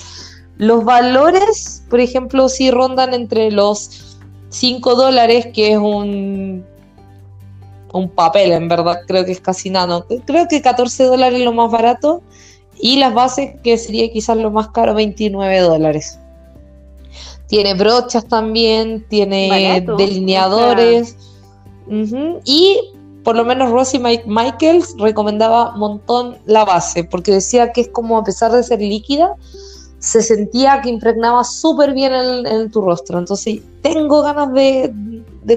Los valores, por ejemplo, sí rondan entre los 5 dólares, que es un, un papel, en verdad, creo que es casi nada. Creo que 14 dólares es lo más barato y las bases, que sería quizás lo más caro, 29 dólares. Tiene brochas también, tiene delineadores. Y por lo menos Rosie Michaels recomendaba un montón la base, porque decía que es como, a pesar de ser líquida, se sentía que impregnaba súper bien en, tu rostro. Entonces, tengo ganas de,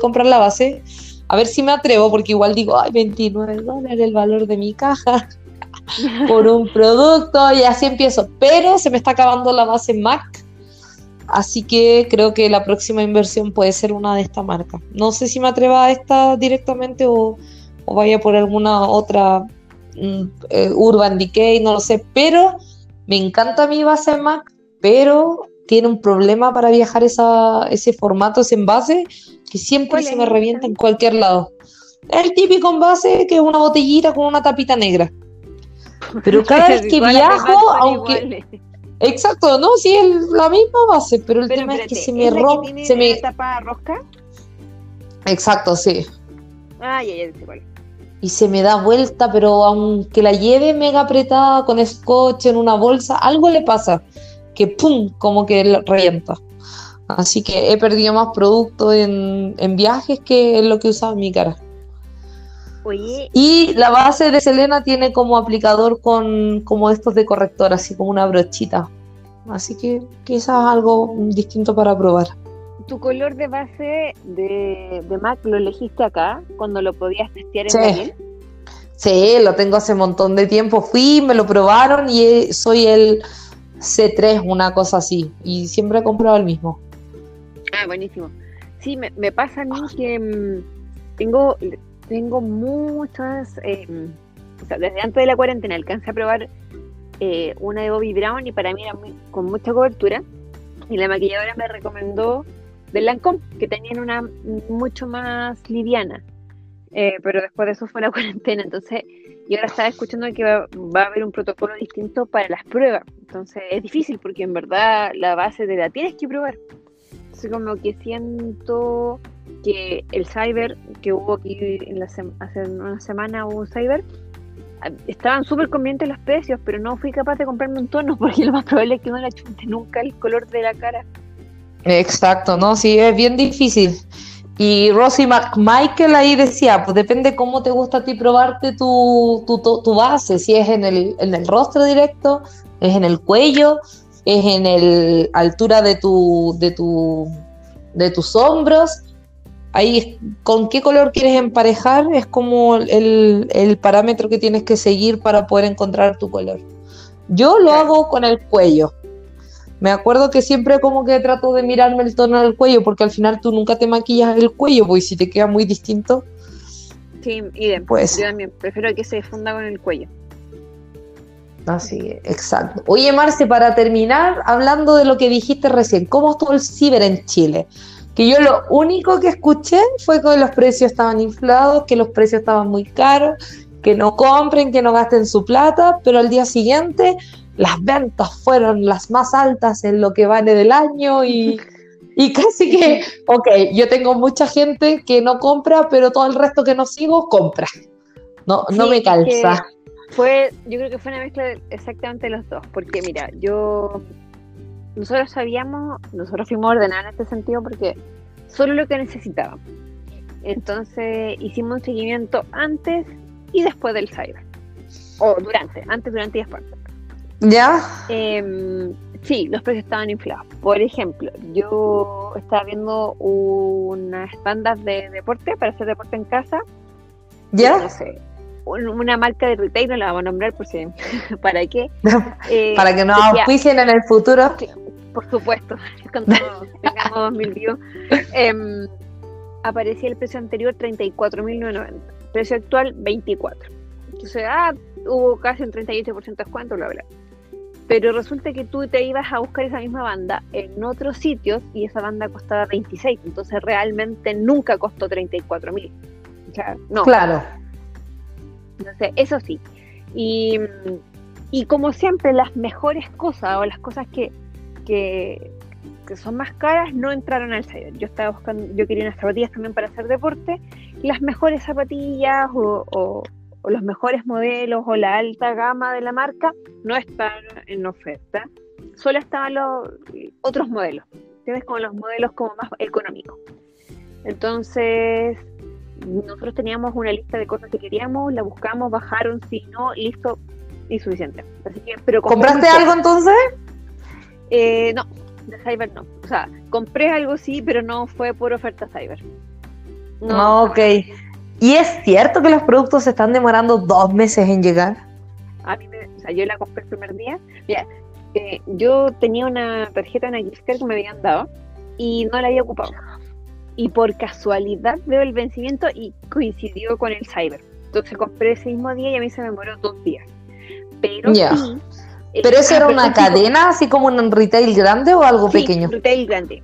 comprar la base. A ver si me atrevo, porque igual digo, ay, 29 dólares el valor de mi caja por un producto, y así empiezo. Pero se me está acabando la base MAC Así que creo que la próxima inversión puede ser una de esta marca. No sé si me atreva a esta directamente o, vaya por alguna otra mm, eh, Urban Decay, no lo sé, pero me encanta mi base Mac, pero tiene un problema para viajar ese formato, ese envase, que siempre se me revienta en cualquier lado. El típico envase que es una botellita con una tapita negra. Pero cada vez que viajo, aunque... Exacto, no, sí, es la misma base, pero el tema es que se me rompe. ¿Se me tapa rosca? Exacto, sí. Ah, ya, ya, igual. Y se me da vuelta, pero aunque la lleve mega apretada con scotch en una bolsa, algo le pasa. Que pum, como que revienta. Así que he perdido más producto en, en viajes que en lo que usaba mi cara. Y la base de Selena tiene como aplicador con como estos de corrector, así como una brochita. Así que quizás algo distinto para probar. ¿Tu color de base de, MAC lo elegiste acá cuando lo podías testear en sí. Sí, lo tengo hace un montón de tiempo. Fui, me lo probaron y soy el C3, una cosa así. Y siempre he comprado el mismo. Ah, buenísimo. Sí, me, pasa a mí que mm, tengo, tengo muchas. Eh, o sea, desde antes de la cuarentena alcancé a probar eh, una de Bobby Brown y para mí era con mucha cobertura. Y la maquilladora me recomendó de Lancôme, que tenían una mucho más liviana. Eh, pero después de eso fue la cuarentena, entonces y ahora estaba escuchando que va, a haber un protocolo distinto para las pruebas. Entonces es difícil porque en verdad la base de la tienes que probar. Entonces como que siento que el cyber que hubo aquí en la hace una semana hubo un cyber ah, estaban súper convenientes los precios, pero no fui capaz de comprarme un tono porque lo más probable es que no le chunte nunca el color de la cara. Exacto, no, sí, es bien difícil. Y Rosie McMichael ahí decía, pues depende cómo te gusta a ti probarte tu, tu, base, si es en el, en el rostro directo, es en el cuello, es en el altura de tu, de tu, de tus hombros. Ahí con qué color quieres emparejar es como el, el parámetro que tienes que seguir para poder encontrar tu color. Yo lo hago con el cuello me acuerdo que siempre como que trato de mirarme el tono del cuello, porque al final tú nunca te maquillas el cuello, pues si te queda muy distinto. Sí, idem. Pues. Yo también prefiero que se funda con el cuello. Así, exacto. Oye, Marce, para terminar, hablando de lo que dijiste recién, ¿cómo estuvo el ciber en Chile? Que yo lo único que escuché fue que los precios estaban inflados, que los precios estaban muy caros, que no compren, que no gasten su plata, pero al día siguiente las ventas fueron las más altas en lo que vale del año y, casi que, ok, yo tengo mucha gente que no compra, pero todo el resto que no sigo compra. No, no me calza. Fue, yo creo que fue una mezcla exactamente de los dos, porque mira, yo, nosotros sabíamos, nosotros fuimos ordenados en este sentido porque solo lo que necesitábamos. Entonces hicimos un seguimiento antes y después del cyber. O durante, antes, durante y después. ¿Ya? Em, sí, los precios estaban inflados. Por ejemplo, yo estaba viendo unas bandas de deporte para hacer deporte en casa. ¿Ya? No sé, una marca de retail, no la vamos a nombrar por si, ¿para qué? Eh, para que nos auspicien en el futuro. Por supuesto, cuando tengamos mil views. Em, aparecía el precio anterior 34.990, precio actual 24. Entonces, ah, hubo casi un 38% de descuento, bla, bla pero resulta que tú te ibas a buscar esa misma banda en otros sitios y esa banda costaba 26, entonces realmente nunca costó 34 mil. O sea, no. Claro. Entonces, eso sí. Y, como siempre, las mejores cosas o las cosas que, que, son más caras no entraron al cyber. Yo estaba buscando, yo quería unas zapatillas también para hacer deporte. Las mejores zapatillas o o los mejores modelos o la alta gama de la marca no están en oferta, solo estaban los otros modelos, tienes como los modelos como más económicos. Entonces, nosotros teníamos una lista de cosas que queríamos, la buscamos, bajaron, si no, listo y suficiente. Así que, pero ¿Compraste algo entonces? Eh, no, de Cyber no. O sea, compré algo sí, pero no fue por oferta Cyber. No, ah, ok. ¿Y es cierto que los productos se están demorando dos meses en llegar? A mí me, o sea, yo la compré el primer día. Mira, eh, yo tenía una tarjeta, en gift que me habían dado y no la había ocupado. Y por casualidad veo el vencimiento y coincidió con el cyber. Entonces compré ese mismo día y a mí se me demoró dos días. Pero sí, ¿Pero eso era una cadena, así como un retail grande o algo sí, pequeño? retail grande.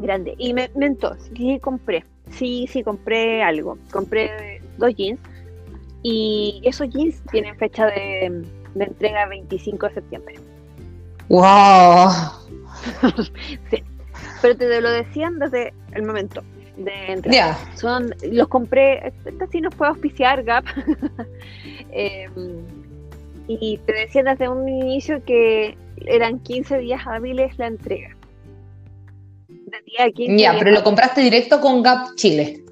Grande. Y me mentó, sí compré. Sí, sí, compré algo. Compré dos jeans y esos jeans tienen fecha de, entrega 25 de septiembre. ¡Wow! sí. Pero te lo decían desde el momento de entrega. Son, los compré, esta sí nos puede auspiciar Gap. Em, y te decían desde un inicio que eran 15 días hábiles la entrega. Ya, pero lo compraste directo con Gap Chile.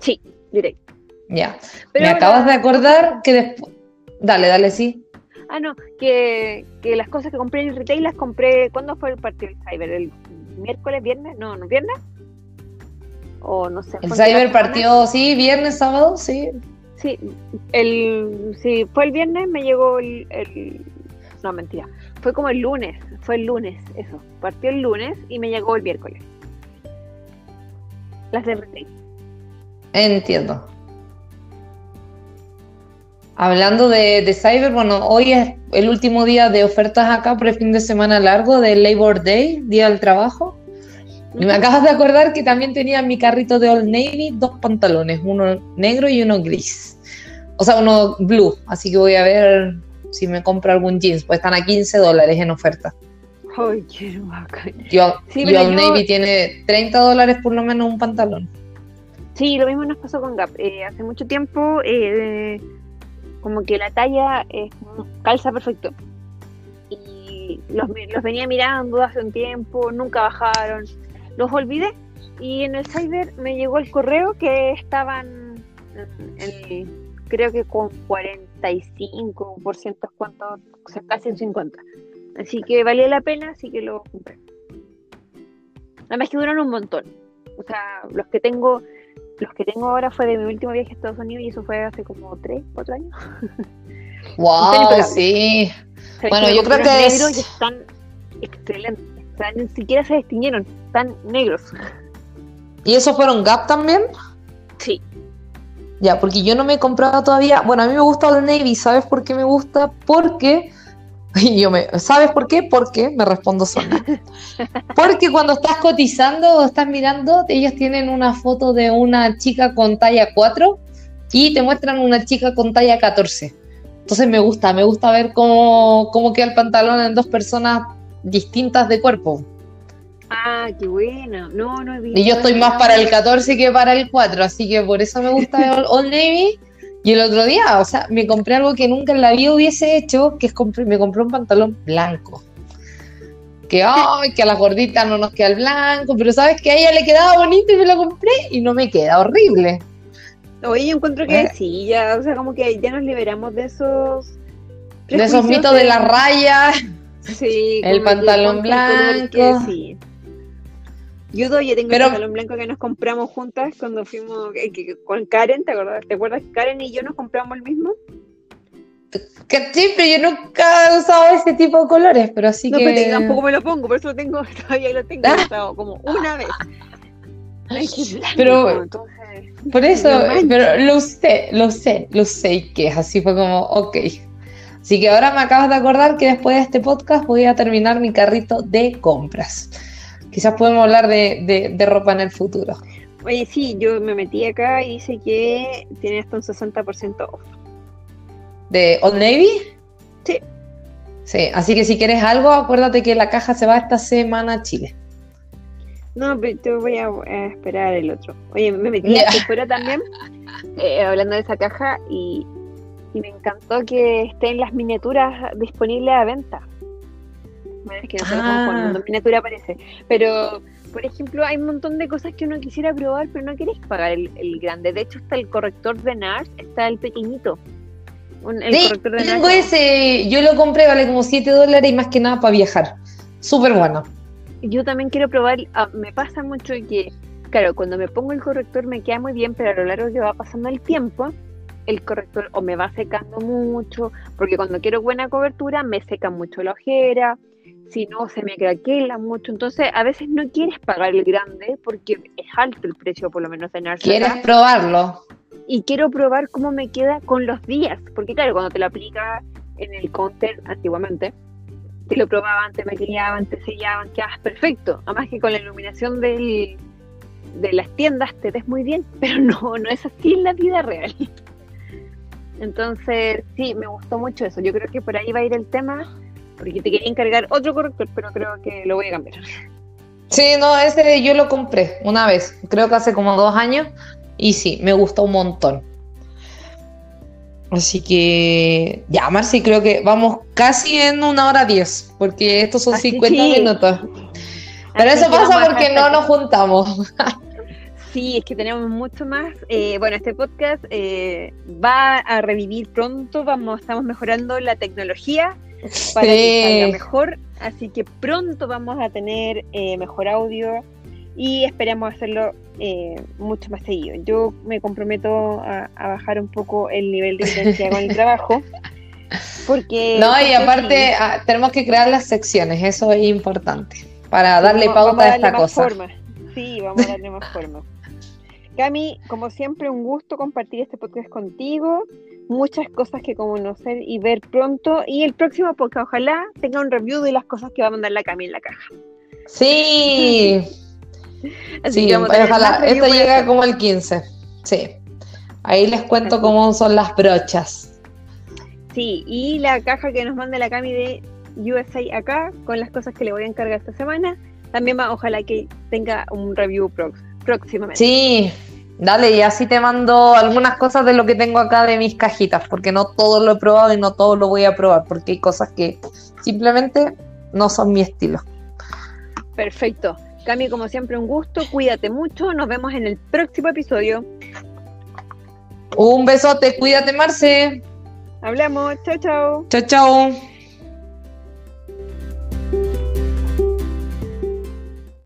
Sí, directo. Ya. Me acabas de acordar que después. Dale, dale, sí. Ah, no, que, las cosas que compré en el retail las compré. ¿Cuándo fue el partido del Cyber? ¿El miércoles, viernes? No, ¿no viernes? O no sé. El Cyber partió, sí, viernes, sábado, sí. Sí, el, sí, fue el viernes, me llegó el, el. No, mentira fue como el lunes, fue el lunes, eso. Partió el lunes y me llegó el miércoles. Las de. Entiendo. Hablando de, de, Cyber, bueno, hoy es el último día de ofertas acá por el fin de semana largo del Labor Day, Día del Trabajo. Y me acabas de acordar que también tenía en mi carrito de Old Navy dos pantalones, uno negro y uno gris. O sea, uno blue. Así que voy a ver si me compro algún jeans, pues están a 15 dólares en oferta. Ay, qué bacán. Yo, Old Navy tiene 30 dólares por lo menos un pantalón. Sí, lo mismo nos pasó con Gap. Eh, hace mucho tiempo, eh, como que la talla calza perfecto. Y los, los venía mirando hace un tiempo, nunca bajaron los olvidé y en el cyber me llegó el correo que estaban creo que con 45% cuánto, o sea, casi en 50. Así que valía la pena, así que lo compré. Además que duran un montón. O sea, los que tengo, los que tengo ahora fue de mi último viaje a Estados Unidos y eso fue hace como 3, 4 años. Wow, sí. bueno, yo creo que es... están excelentes. O sea, ni siquiera se distinguieron, están negros. ¿Y esos fueron Gap también? Sí. Ya, porque yo no me he comprado todavía. Bueno, a mí me gusta Old Navy. ¿Sabes por qué me gusta? Porque. Y yo me, ¿Sabes por qué? Porque me respondo sola. Porque cuando estás cotizando o estás mirando, ellos tienen una foto de una chica con talla 4 y te muestran una chica con talla 14. Entonces me gusta, me gusta ver cómo, cómo queda el pantalón en dos personas distintas de cuerpo. Ah, qué bueno. No, no Y yo estoy más para el 14 que para el 4, así que por eso me gusta Old Navy. Y el otro día, o sea, me compré algo que nunca en la vida hubiese hecho, que es me compré un pantalón blanco. Que, ay, que a las gorditas no nos queda el blanco, pero sabes que a ella le quedaba bonito y me lo compré y no me queda horrible. Oye, yo encuentro que eh. sí, ya, o sea, como que ya nos liberamos de esos... De esos mitos de las rayas. Sí, el pantalón blanco. sí. Yo todavía tengo el pantalón blanco que nos compramos juntas cuando fuimos eh, con Karen, ¿te acuerdas? ¿Te acuerdas que Karen y yo nos compramos el mismo? Que sí, pero yo nunca he usado ese tipo de colores, pero así no, que. Pero tampoco me lo pongo, por eso lo tengo, todavía lo tengo ah. usado como una vez. Ay, qué pero, por eso, pero lo sé, lo sé, lo sé que es así, fue como, ok. Así que ahora me acabas de acordar que después de este podcast voy a terminar mi carrito de compras. Quizás podemos hablar de, ropa en el futuro. Oye, sí, yo me metí acá y dice que tiene hasta un 60% off. ¿De Old Navy? Sí. Sí, así que si quieres algo, acuérdate que la caja se va esta semana a Chile. No, pero te voy a, esperar el otro. Oye, me metí yeah. fuera también, eh, hablando de esa caja, y y me encantó que estén las miniaturas disponibles a venta. Es que no sé ah. miniatura aparece. Pero, por ejemplo, hay un montón de cosas que uno quisiera probar, pero no queréis pagar el, grande. De hecho, está el corrector de NARS, está el pequeñito. el corrector de tengo ese, yo lo compré, vale como 7 dólares y más que nada para viajar. Súper bueno. Yo también quiero probar, ah, me pasa mucho que, claro, cuando me pongo el corrector me queda muy bien, pero a lo largo que va pasando el tiempo, el corrector o me va secando mucho, porque cuando quiero buena cobertura me seca mucho la ojera, si no se me craquela mucho, entonces a veces no quieres pagar el grande porque es alto el precio por lo menos de Narcisa. Quieres probarlo. Y quiero probar cómo me queda con los días, porque claro, cuando te lo aplica en el counter antiguamente, te lo probaban, te maquillaban, te sellaban, quedas perfecto. Además que con la iluminación del, de las tiendas te ves muy bien, pero no, no es así en la vida real. Entonces, sí, me gustó mucho eso. Yo creo que por ahí va a ir el tema, porque te quería encargar otro corrector, pero creo que lo voy a cambiar. Sí, no, ese yo lo compré una vez, creo que hace como dos años, y sí, me gustó un montón. Así que, ya, Marci, creo que vamos casi en una hora diez, porque estos son 50 minutos. Pero eso pasa porque no nos juntamos. Sí, es que tenemos mucho más. Eh, bueno, este podcast eh, va a revivir pronto. Vamos, estamos mejorando la tecnología para que salga mejor. Así que pronto vamos a tener eh, mejor audio y esperamos hacerlo mucho más seguido. Yo me comprometo a, bajar un poco el nivel de intensidad con el trabajo. Porque no, y aparte ah, tenemos que crear las secciones, eso es importante, para darle pauta a, esta cosa. Sí, vamos a darle más forma. Cami, como siempre, un gusto compartir este podcast contigo. Muchas cosas que conocer y ver pronto. Y el próximo podcast, ojalá tenga un review de las cosas que va a mandar la Cami en la caja. Sí. Así que ojalá. Esto llega como el 15. Sí. Ahí les cuento cómo son las brochas. Sí, y la caja que nos manda la Cami de USA acá, con las cosas que le voy a encargar esta semana, también va, ojalá que tenga un review próximamente. Sí, dale, y así te mando algunas cosas de lo que tengo acá de mis cajitas, porque no todo lo he probado y no todo lo voy a probar, porque hay cosas que simplemente no son mi estilo. Perfecto. Cami, como siempre, un gusto. Cuídate mucho. Nos vemos en el próximo episodio. Un besote. Cuídate, Marce. Hablamos. Chao, chao. Chao, chao.